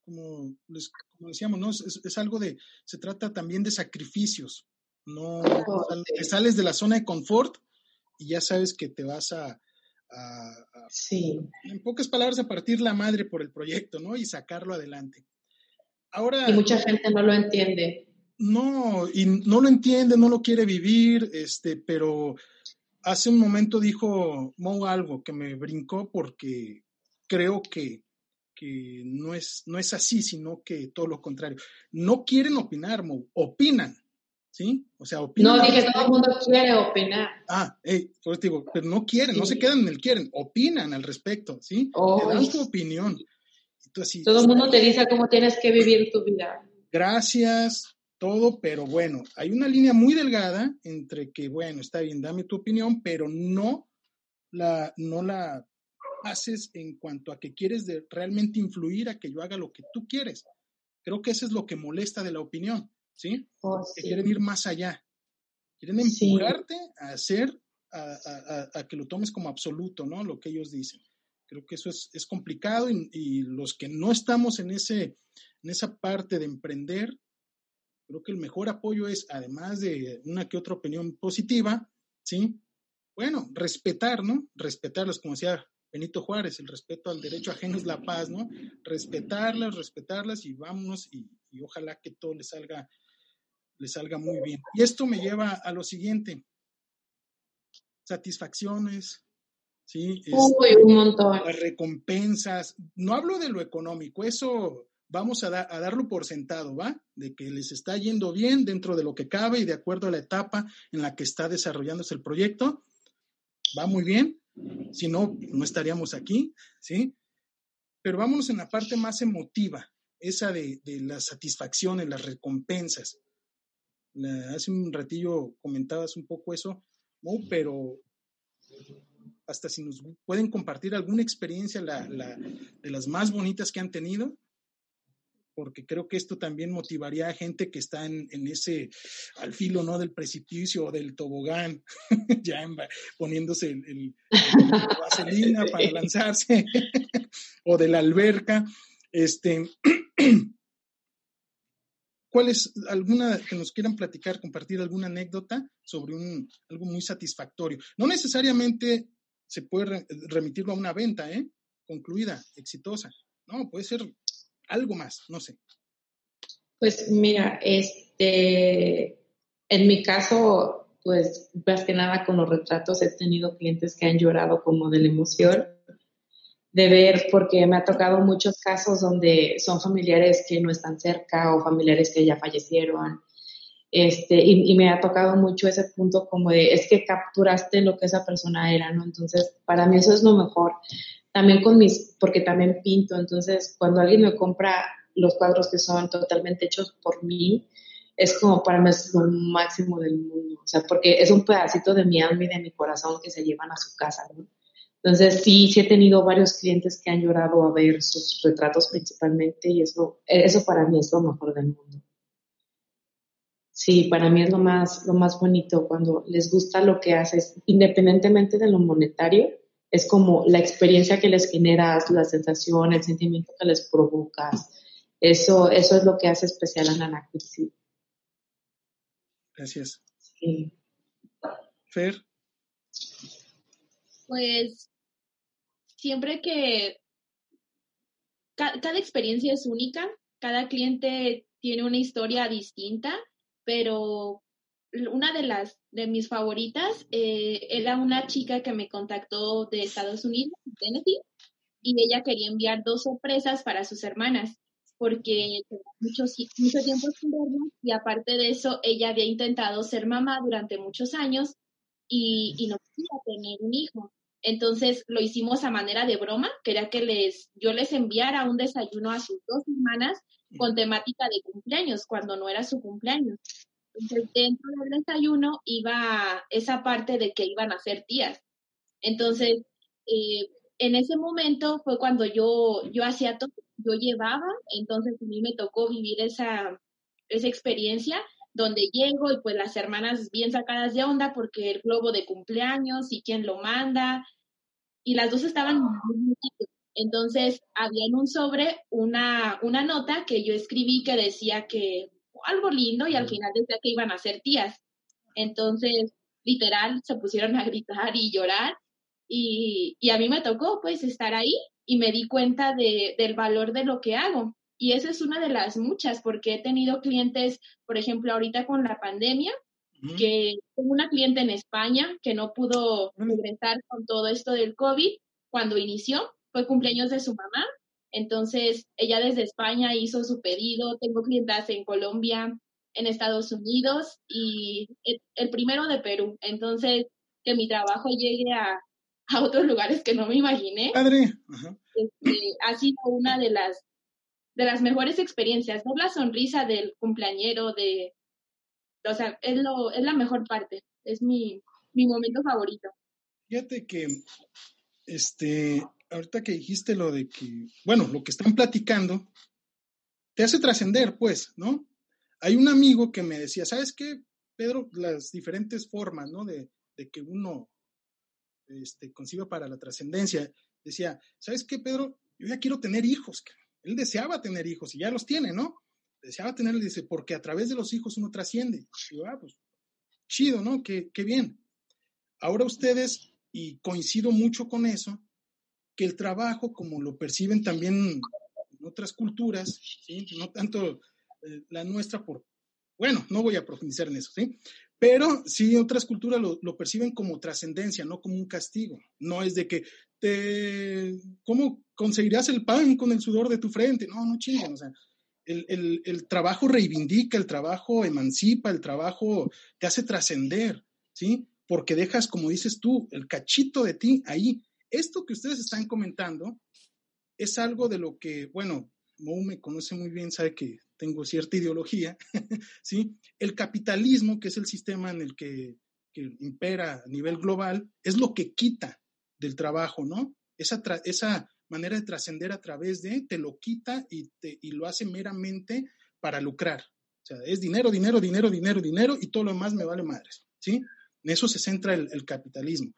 como, les, como decíamos, ¿no? Es, es, algo de, se trata también de sacrificios, no te sales de la zona de confort y ya sabes que te vas a, sí. en pocas palabras, a partir la madre por el proyecto, ¿no? Y sacarlo adelante. Ahora. Y mucha gente no lo entiende. No, y no lo entiende, no lo quiere vivir, este, pero hace un momento dijo Mo algo que me brincó porque creo que, que no, es, no es así, sino que todo lo contrario. No quieren opinar, Mo, opinan. ¿Sí? O sea, opinan. No, dije, todo el mundo quiere opinar. Ah, hey, pues digo, pero no quieren, no se quedan en el quieren, opinan al respecto, ¿sí? Oh, te dan tu opinión. Entonces, todo el mundo te dice cómo tienes que vivir tu vida. Gracias, todo, pero bueno, hay una línea muy delgada entre que, bueno, está bien, dame tu opinión, pero no la, no la haces en cuanto a que quieres de realmente influir a que yo haga lo que tú quieres. Creo que eso es lo que molesta de la opinión, ¿sí? Oh, que quieren ir más allá. Quieren empujarte a hacer, a, a, que lo tomes como absoluto, ¿no? Lo que ellos dicen. Creo que eso es, es complicado y, y, los que no estamos en, ese, en esa parte de emprender, Creo que el mejor apoyo es, además de una que otra opinión positiva, ¿sí? Bueno, respetar, ¿no? Respetarlos, como decía Benito Juárez, el respeto al derecho ajeno es la paz, ¿no? Respetarlas, respetarlas y vámonos y, ojalá que todo les salga, les salga muy bien. Y esto me lleva a lo siguiente. Satisfacciones, ¿sí? Uy, un montón. Las recompensas. No hablo de lo económico, eso vamos a, darlo por sentado, ¿va? De que les está yendo bien dentro de lo que cabe y de acuerdo a la etapa en la que está desarrollándose el proyecto. Va muy bien. Si no, no estaríamos aquí, ¿sí? Pero vámonos en la parte más emotiva, esa de, las satisfacciones, las recompensas. hace un ratillo comentabas un poco eso, ¿no? pero hasta si nos pueden compartir alguna experiencia de las más bonitas que han tenido, porque creo que esto también motivaría a gente que está en, ese, al filo, ¿no? Del precipicio o del tobogán, ya poniéndose el, vaselina para lanzarse, o de la alberca. Este, ¿Cuál es alguna que nos quieran platicar, compartir alguna anécdota sobre un, algo muy satisfactorio? No necesariamente se puede remitirlo a una venta, ¿eh? Concluida, exitosa. No, puede ser algo más, no sé. Pues mira, este, en mi caso, pues más que nada con los retratos he tenido clientes que han llorado como de la emoción de ver, porque me ha tocado muchos casos donde son familiares que no están cerca o familiares que ya fallecieron. Este, y, me ha tocado mucho ese punto como de, es que capturaste lo que esa persona era, ¿no? Entonces, para mí eso es lo mejor también con mis, porque también pinto, entonces cuando alguien me compra los cuadros que son totalmente hechos por mí, es como para mí es lo máximo del mundo, o sea, porque es un pedacito de mi alma y de mi corazón que se llevan a su casa, ¿no? Entonces sí, sí he tenido varios clientes que han llorado a ver sus retratos principalmente y eso, eso para mí es lo mejor del mundo. Sí, para mí es lo más, lo más bonito cuando les gusta lo que haces, independientemente de lo monetario, es como la experiencia que les generas, la sensación, el sentimiento que les provocas. Eso, eso es lo que hace especial a Nanakuchi. Gracias. Sí. Fer. Pues siempre que cada experiencia es única, cada cliente tiene una historia distinta, pero una de las de mis favoritas eh, era una chica que me contactó de Estados Unidos, Tennessee, y ella quería enviar dos sorpresas para sus hermanas, porque mucho, mucho tiempo sin verlas, y aparte de eso, ella había intentado ser mamá durante muchos años y, y no podía tener un hijo. Entonces lo hicimos a manera de broma, quería que les, yo les enviara un desayuno a sus dos hermanas con temática de cumpleaños, cuando no era su cumpleaños. Entonces, dentro del desayuno iba esa parte de que iban a ser tías. Entonces, eh, en ese momento fue cuando yo, yo hacía todo, yo llevaba, entonces a mí me tocó vivir esa, esa experiencia donde llego y pues las hermanas bien sacadas de onda porque el globo de cumpleaños y quién lo manda, y las dos estaban muy entonces había en un sobre una, una nota que yo escribí que decía que algo lindo y al final decía que iban a ser tías. Entonces, literal, se pusieron a gritar y llorar. Y, y a mí me tocó pues estar ahí y me di cuenta de, del valor de lo que hago. Y esa es una de las muchas, porque he tenido clientes, por ejemplo, ahorita con la pandemia, que tengo una cliente en España que no pudo regresar con todo esto del COVID cuando inició, fue cumpleaños de su mamá, entonces ella desde España hizo su pedido, tengo clientas en Colombia, en Estados Unidos y el primero de Perú, entonces que mi trabajo llegue a, a otros lugares que no me imaginé. Padre. Este, ha sido una de las de las mejores experiencias, ver la sonrisa del cumpleañero, de, o sea, es, lo, es la mejor parte, es mi, mi momento favorito. Fíjate que, este, ahorita que dijiste lo de que, bueno, lo que están platicando, te hace trascender, pues, ¿no? Hay un amigo que me decía, ¿sabes qué, Pedro? Las diferentes formas, ¿no? De, de que uno este, conciba para la trascendencia. Decía, ¿sabes qué, Pedro? Yo ya quiero tener hijos. Él deseaba tener hijos y ya los tiene, ¿no? Deseaba tener, dice, porque a través de los hijos uno trasciende. Y ah, pues, chido, ¿no? Qué, bien. Ahora ustedes, y coincido mucho con eso, que el trabajo, como lo perciben también en otras culturas, no tanto eh, la nuestra, por, bueno, no voy a profundizar en eso, ¿sí? Pero sí, otras culturas lo, lo perciben como trascendencia, no como un castigo. No es de que te, ¿cómo conseguirás el pan con el sudor de tu frente? No, no chinguen, o sea, el, el, el, trabajo reivindica, el trabajo emancipa, el trabajo te hace trascender, ¿sí? Porque dejas, como dices tú, el cachito de ti ahí. Esto que ustedes están comentando es algo de lo que, bueno, Mou me conoce muy bien, sabe que tengo cierta ideología, ¿sí? El capitalismo, que es el sistema en el que, que, impera a nivel global, es lo que quita del trabajo, ¿no? Esa, esa manera de trascender a través de, te lo quita y, te, y lo hace meramente para lucrar. O sea, es dinero, dinero, dinero, dinero, dinero y todo lo demás me vale madres, ¿sí? En eso se centra el, el capitalismo.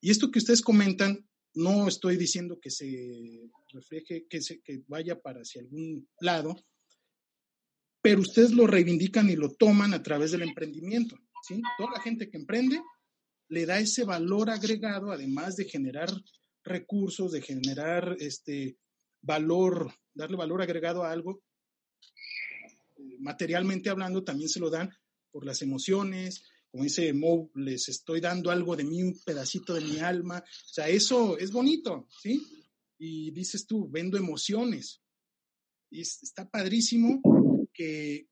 Y esto que ustedes comentan, no estoy diciendo que se refleje, que, se, que vaya para hacia algún lado, pero ustedes lo reivindican y lo toman a través del emprendimiento. ¿sí? Toda la gente que emprende le da ese valor agregado, además de generar recursos, de generar este valor, darle valor agregado a algo, eh, materialmente hablando, también se lo dan por las emociones, como dice Mo, les estoy dando algo de mí, un pedacito de mi alma, o sea, eso es bonito, ¿sí? Y dices tú, vendo emociones, y está padrísimo que,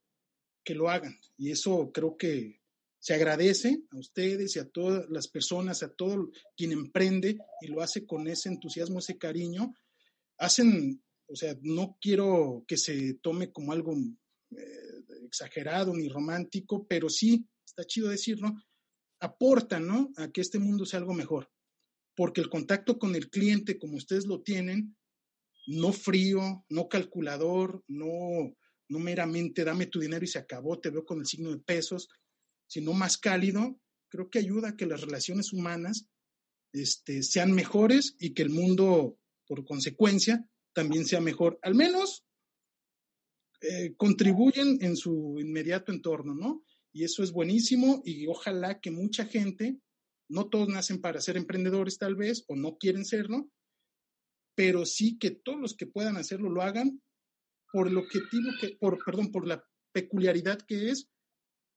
que lo hagan. Y eso creo que se agradece a ustedes y a todas las personas, a todo quien emprende y lo hace con ese entusiasmo, ese cariño. Hacen, o sea, no quiero que se tome como algo eh, exagerado ni romántico, pero sí, está chido decirlo, aportan, ¿no? A que este mundo sea algo mejor. Porque el contacto con el cliente, como ustedes lo tienen, no frío, no calculador, no no meramente dame tu dinero y se acabó, te veo con el signo de pesos, sino más cálido, creo que ayuda a que las relaciones humanas este, sean mejores y que el mundo, por consecuencia, también sea mejor. Al menos eh, contribuyen en su inmediato entorno, ¿no? Y eso es buenísimo y ojalá que mucha gente, no todos nacen para ser emprendedores tal vez o no quieren serlo, pero sí que todos los que puedan hacerlo lo hagan por el objetivo que, por, perdón, por la peculiaridad que es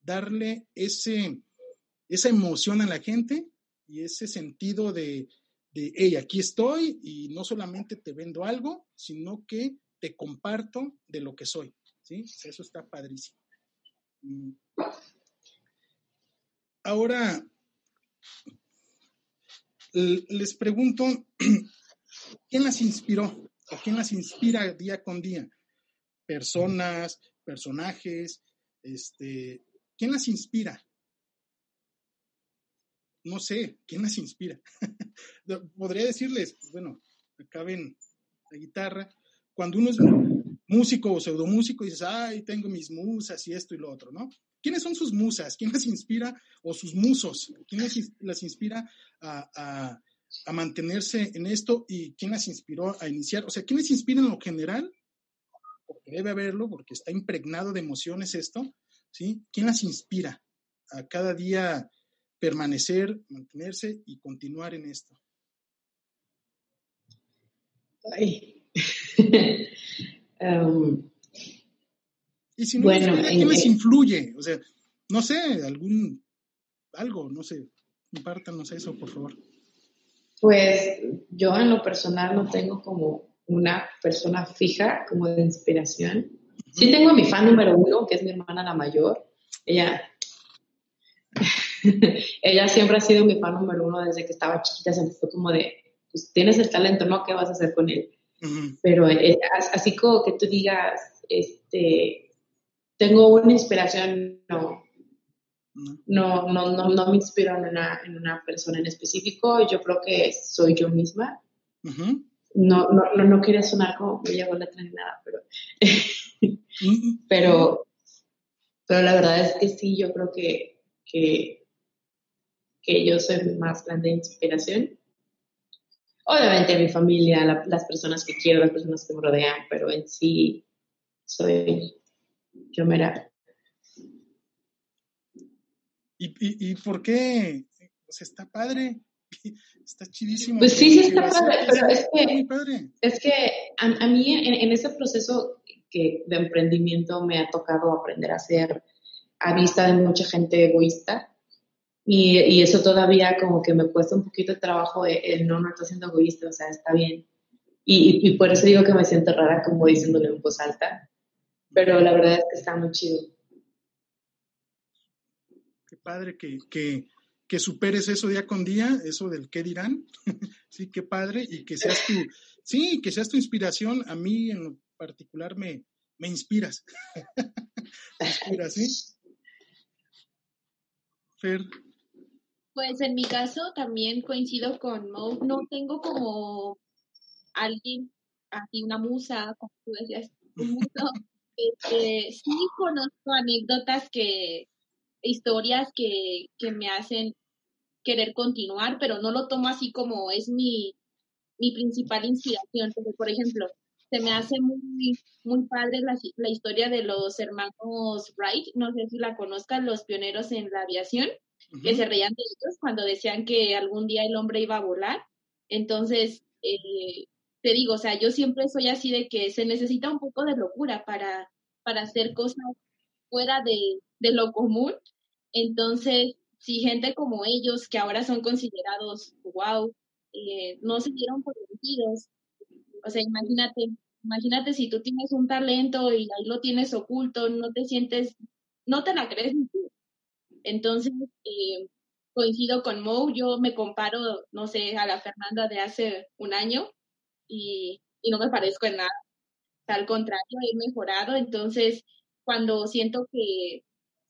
darle ese, esa emoción a la gente y ese sentido de, hey, aquí estoy y no solamente te vendo algo, sino que te comparto de lo que soy. ¿sí? Eso está padrísimo. Mm. Ahora, les pregunto, ¿quién las inspiró? ¿O quién las inspira día con día? personas, personajes, este, ¿quién las inspira? No sé, ¿quién las inspira? Podría decirles, bueno, acá ven la guitarra, cuando uno es músico o pseudomúsico, dices, ay, tengo mis musas y esto y lo otro, ¿no? ¿Quiénes son sus musas? ¿Quién las inspira? O sus musos. ¿Quién las, inspira a, a, mantenerse en esto y quién las inspiró a iniciar? O sea, ¿quién les inspira en lo general? Porque debe haberlo, porque está impregnado de emociones esto, ¿sí? ¿Quién las inspira a cada día permanecer, mantenerse y continuar en esto? Ay. um, y si no, bueno, ¿qué les influye? O sea, no sé, algún, algo, no sé, compártanos eso, por favor. Pues yo en lo personal no tengo como una persona fija como de inspiración. Sí tengo a mi fan número uno, que es mi hermana la mayor. Ella, ella siempre ha sido mi fan número uno desde que estaba chiquita. Se fue como de, pues tienes el talento, ¿no? ¿Qué vas a hacer con él? Pero eh, así como que tú digas, este, tengo una inspiración, no. No, no, no, no me inspiro en una, en una persona en específico, yo creo que soy yo misma. No, no, no, no quería sonar como llevo letra ni nada, pero, pero, pero la verdad es que sí, yo creo que, que, que yo soy mi más grande inspiración. Obviamente mi familia, las personas que quiero, las personas que me rodean, pero en sí soy yo me ¿Y, y, y por qué? Pues está padre, está chidísimo. Pues sí, sí está padre, pero es que, es que a, mí en, en, ese proceso que de emprendimiento me ha tocado aprender a ser a vista de mucha gente egoísta. Y, y eso todavía como que me cuesta un poquito de trabajo el, no, no está siendo egoísta, o sea, está bien. Y, y, por eso digo que me siento rara como diciéndole en voz alta pero la verdad es que está muy chido. Qué padre que, que, que superes eso día con día, eso del qué dirán, sí, qué padre, y que seas tu, sí, que seas tu inspiración, a mí en particular me, me inspiras. me inspiras, ¿sí? Fer. Pues en mi caso también coincido con Mo, no tengo como alguien, así una musa, como tú decías, un muso este, sí conozco anécdotas que, historias que, que me hacen querer continuar, pero no lo tomo así como es mi, mi principal inspiración. Porque, por ejemplo, se me hace muy, muy padre la, la, historia de los hermanos Wright, no sé si la conozcan, los pioneros en la aviación, que se reían de ellos cuando decían que algún día el hombre iba a volar. Entonces, eh, te digo, o sea, yo siempre soy así de que se necesita un poco de locura para, para hacer cosas fuera de, de lo común. Entonces, si gente como ellos, que ahora son considerados, wow, eh, no se dieron por vencidos, o sea, imagínate, imagínate si tú tienes un talento y ahí lo tienes oculto, no te sientes, no te la crees ni tú. Entonces, eh, coincido con Mo, yo me comparo, no sé, a la Fernanda de hace un año y, no me parezco en nada. al contrario, he mejorado. Entonces, cuando siento que,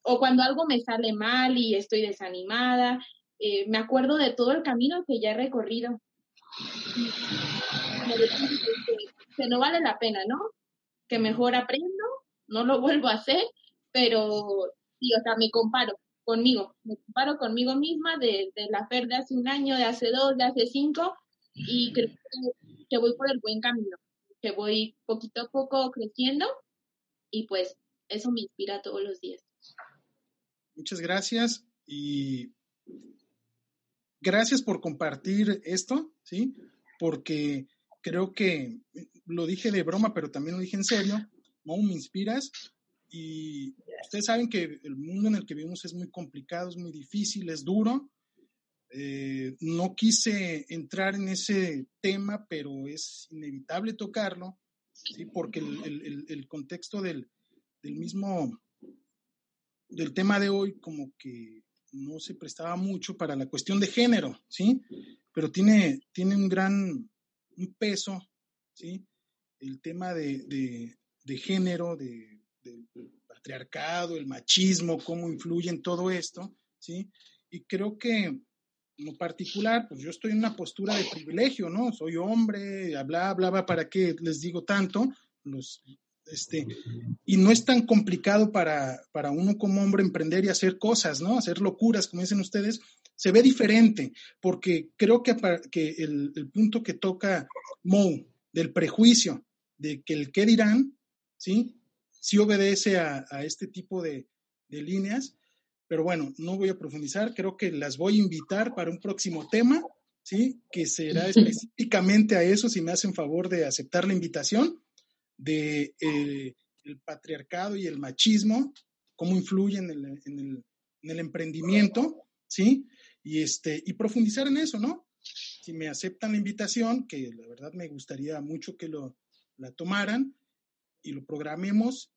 o cuando algo me sale mal y estoy desanimada, eh, me acuerdo de todo el camino que ya he recorrido. Que no vale la pena, ¿no? Que mejor aprendo, no lo vuelvo a hacer, pero sí, o sea, me comparo conmigo, me comparo conmigo misma de, de la Fer de hace un año, de hace dos, de hace cinco, y creo que, voy por el buen camino, que voy poquito a poco creciendo y pues eso me inspira todos los días. Muchas gracias y gracias por compartir esto, ¿sí? Porque creo que lo dije de broma, pero también lo dije en serio. ¿no? Me inspiras y ustedes saben que el mundo en el que vivimos es muy complicado, es muy difícil, es duro, eh, no quise entrar en ese tema, pero es inevitable tocarlo, ¿sí? porque el, contexto del, mismo, del tema de hoy, como que no se prestaba mucho para la cuestión de género, ¿sí? Pero tiene, tiene un gran peso, ¿sí? El tema de, de, género, de, patriarcado, el machismo, cómo influye en todo esto, ¿sí? Y creo que en particular, pues yo estoy en una postura de privilegio, ¿no? Soy hombre, bla, bla, bla, ¿para qué les digo tanto? Los, este, y no es tan complicado para, para uno como hombre emprender y hacer cosas, ¿no? Hacer locuras, como dicen ustedes, se ve diferente, porque creo que, que el, el punto que toca Mo del prejuicio, de que el qué dirán, ¿sí? Sí obedece a, a este tipo de, de líneas, pero bueno, no voy a profundizar, creo que las voy a invitar para un próximo tema, ¿sí? Que será específicamente a eso, si me hacen favor de aceptar la invitación, de eh, el patriarcado y el machismo, cómo influyen en el, en el, en el emprendimiento, ¿sí? Y, este, y profundizar en eso, ¿no? Si me aceptan la invitación, que la verdad me gustaría mucho que lo, la tomaran y lo programemos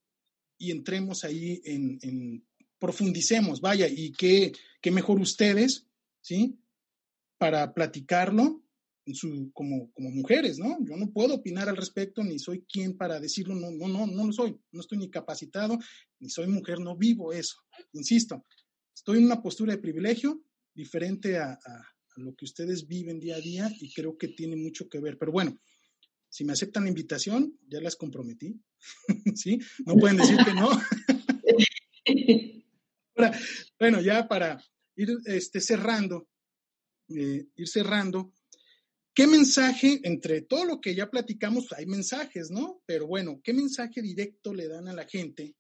y entremos ahí en, en profundicemos, vaya, y qué, qué mejor ustedes, ¿sí? Para platicarlo su, como, como mujeres, ¿no? Yo no puedo opinar al respecto, ni soy quien para decirlo, no, no, no, no lo soy, no estoy ni capacitado, ni soy mujer, no vivo eso, insisto, estoy en una postura de privilegio diferente a, a, lo que ustedes viven día a día y creo que tiene mucho que ver. Pero bueno, si me aceptan la invitación, ya las comprometí, ¿sí? No pueden decir que no. bueno, ya para ir este, cerrando, eh, ir cerrando, ¿qué mensaje, entre todo lo que ya platicamos, hay mensajes, ¿no? Pero bueno, ¿qué mensaje directo le dan a la gente,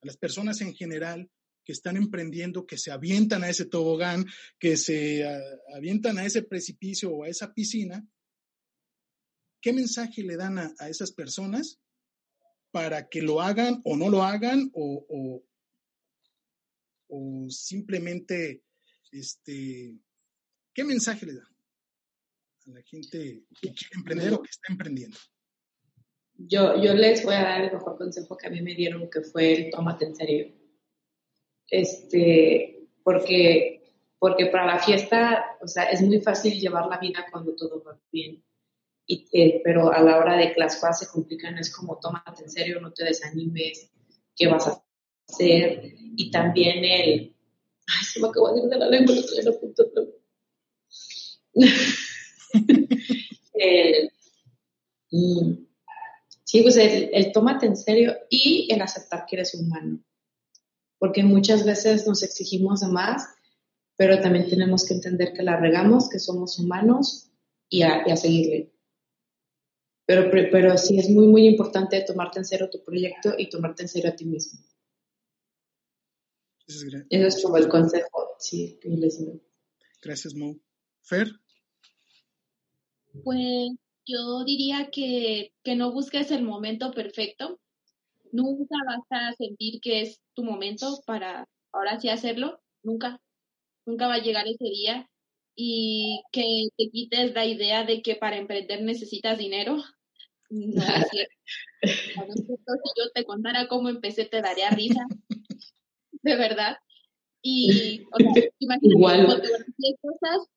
a las personas en general, que están emprendiendo, que se avientan a ese tobogán, que se uh, avientan a ese precipicio o a esa piscina, ¿qué mensaje le dan a, esas personas para que lo hagan o no lo hagan o, o, o simplemente, este, qué mensaje le da a la gente que quiere emprender o que está emprendiendo? Yo, yo les voy a dar el mejor consejo que a mí me dieron, que fue el tómate en serio este, porque, porque para la fiesta, o sea, es muy fácil llevar la vida cuando todo va bien. Y, eh, pero a la hora de que las cosas se complican, es como tómate en serio, no te desanimes, ¿qué vas a hacer? Y también el, ay, se me acabó de ir de la lengua, lo estoy a punto el, mm, sí, pues el, el tómate en serio y el aceptar que eres humano porque muchas veces nos exigimos de más, pero también tenemos que entender que la regamos, que somos humanos y a, y a seguirle. Pero, pero sí es muy, muy importante tomarte en serio tu proyecto y tomarte en serio a ti mismo. Eso es, Eso es como el consejo, sí, que les doy. Gracias, Mo. Fer. Pues yo diría que, que no busques el momento perfecto, nunca vas a sentir que es tu momento para ahora sí hacerlo, nunca, nunca va a llegar ese día y que te quites la idea de que para emprender necesitas dinero. No es cierto. si yo te contara cómo empecé, te daría risa. De verdad. Y, o sea, imagínate, Igual. cosas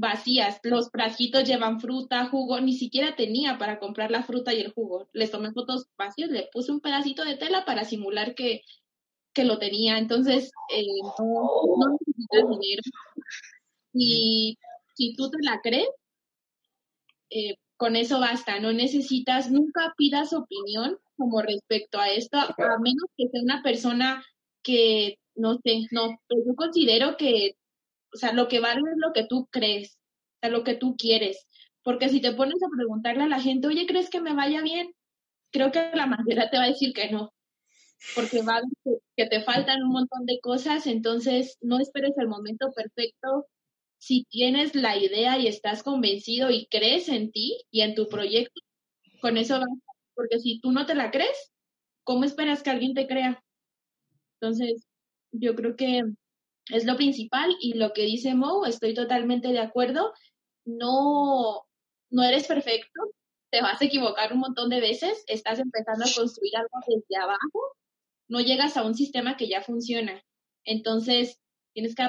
vacías. Los frasquitos llevan fruta, jugo, ni siquiera tenía para comprar la fruta y el jugo. Les tomé fotos vacías, le puse un pedacito de tela para simular que, que lo tenía. Entonces, eh, no, no necesitas dinero. Y si tú te la crees, eh, con eso basta. No necesitas, nunca pidas opinión como respecto a esto, a menos que sea una persona que, no sé, no, pero yo considero que o sea, lo que vale es lo que tú crees, o sea, lo que tú quieres. Porque si te pones a preguntarle a la gente, oye, ¿crees que me vaya bien? Creo que la mayoría te va a decir que no. Porque va que, que te faltan un montón de cosas, entonces no esperes el momento perfecto. Si tienes la idea y estás convencido y crees en ti y en tu proyecto, con eso va. Porque si tú no te la crees, ¿cómo esperas que alguien te crea? Entonces, yo creo que es lo principal y lo que dice Mo, estoy totalmente de acuerdo. No, no eres perfecto, te vas a equivocar un montón de veces, estás empezando a construir algo desde abajo, no llegas a un sistema que ya funciona. Entonces, tienes que,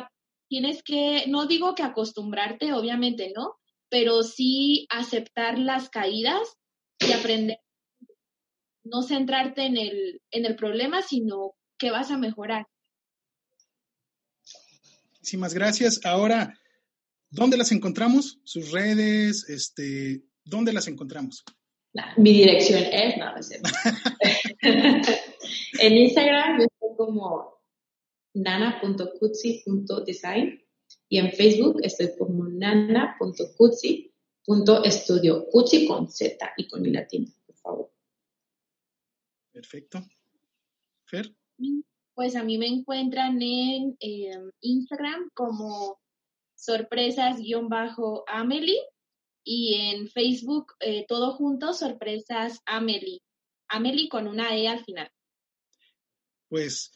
tienes que, no digo que acostumbrarte, obviamente, ¿no? Pero sí aceptar las caídas y aprender, no centrarte en el, en el problema, sino que vas a mejorar. Muchísimas gracias. Ahora, ¿dónde las encontramos? Sus redes, este, ¿dónde las encontramos? mi dirección es, no, en Instagram yo estoy como nana.kutsi.design y en Facebook estoy como nana.kutsi.estudio. Kutsi con Z y con mi latina, por favor. Perfecto. Fer. Pues a mí me encuentran en em, Instagram como sorpresas-amelie y en Facebook eh, todo junto, sorpresas Amelie. Amelie con una E al final. Pues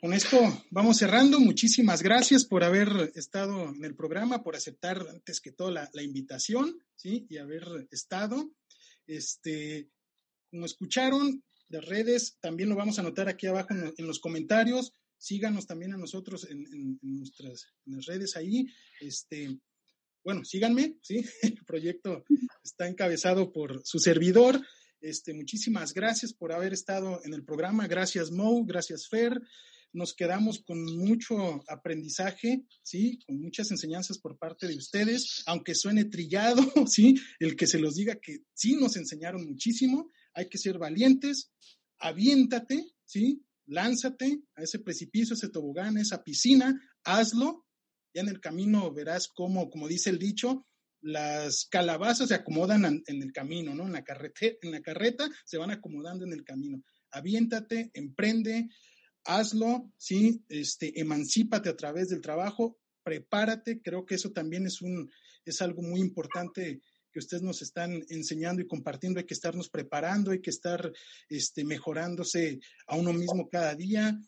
con esto vamos cerrando. Muchísimas gracias por haber estado en el programa, por aceptar antes que todo la, invitación, ¿sí? Y haber estado. Este, como escucharon, las redes también lo vamos a anotar aquí abajo en, los comentarios. Síganos también a nosotros en, en, nuestras redes ahí. Este, bueno, síganme, ¿sí? El proyecto está encabezado por su servidor. Este, muchísimas gracias por haber estado en el programa. Gracias, Mo. Gracias, Fer. Nos quedamos con mucho aprendizaje, ¿sí? Con muchas enseñanzas por parte de ustedes, aunque suene trillado, ¿sí? El que se los diga que sí nos enseñaron muchísimo. Hay que ser valientes, aviéntate, ¿sí? Lánzate a ese precipicio, ese tobogán, esa piscina, hazlo. Ya en el camino verás cómo, como dice el dicho, las calabazas se acomodan en el camino, ¿no? En la, en la carreta se van acomodando en el camino. Aviéntate, emprende, hazlo, ¿sí? Este, emancípate a través del trabajo, prepárate, creo que eso también es, un, es algo muy importante que ustedes nos están enseñando y compartiendo, hay que estarnos preparando, hay que estar este, mejorándose a uno mismo cada día,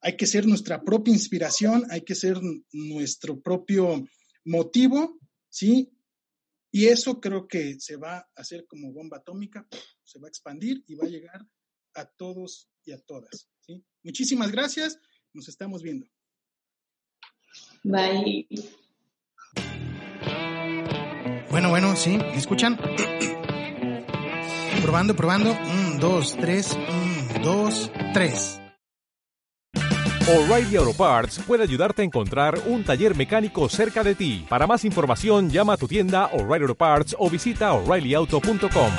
hay que ser nuestra propia inspiración, hay que ser nuestro propio motivo, ¿sí? Y eso creo que se va a hacer como bomba atómica, se va a expandir y va a llegar a todos y a todas. ¿sí? Muchísimas gracias, nos estamos viendo. Bye. Bueno, bueno, sí, ¿me escuchan? probando, probando. Un, dos, tres, un, dos, tres. O'Reilly Auto Parts puede ayudarte a encontrar un taller mecánico cerca de ti. Para más información, llama a tu tienda O'Reilly Auto Parts o visita oreillyauto.com.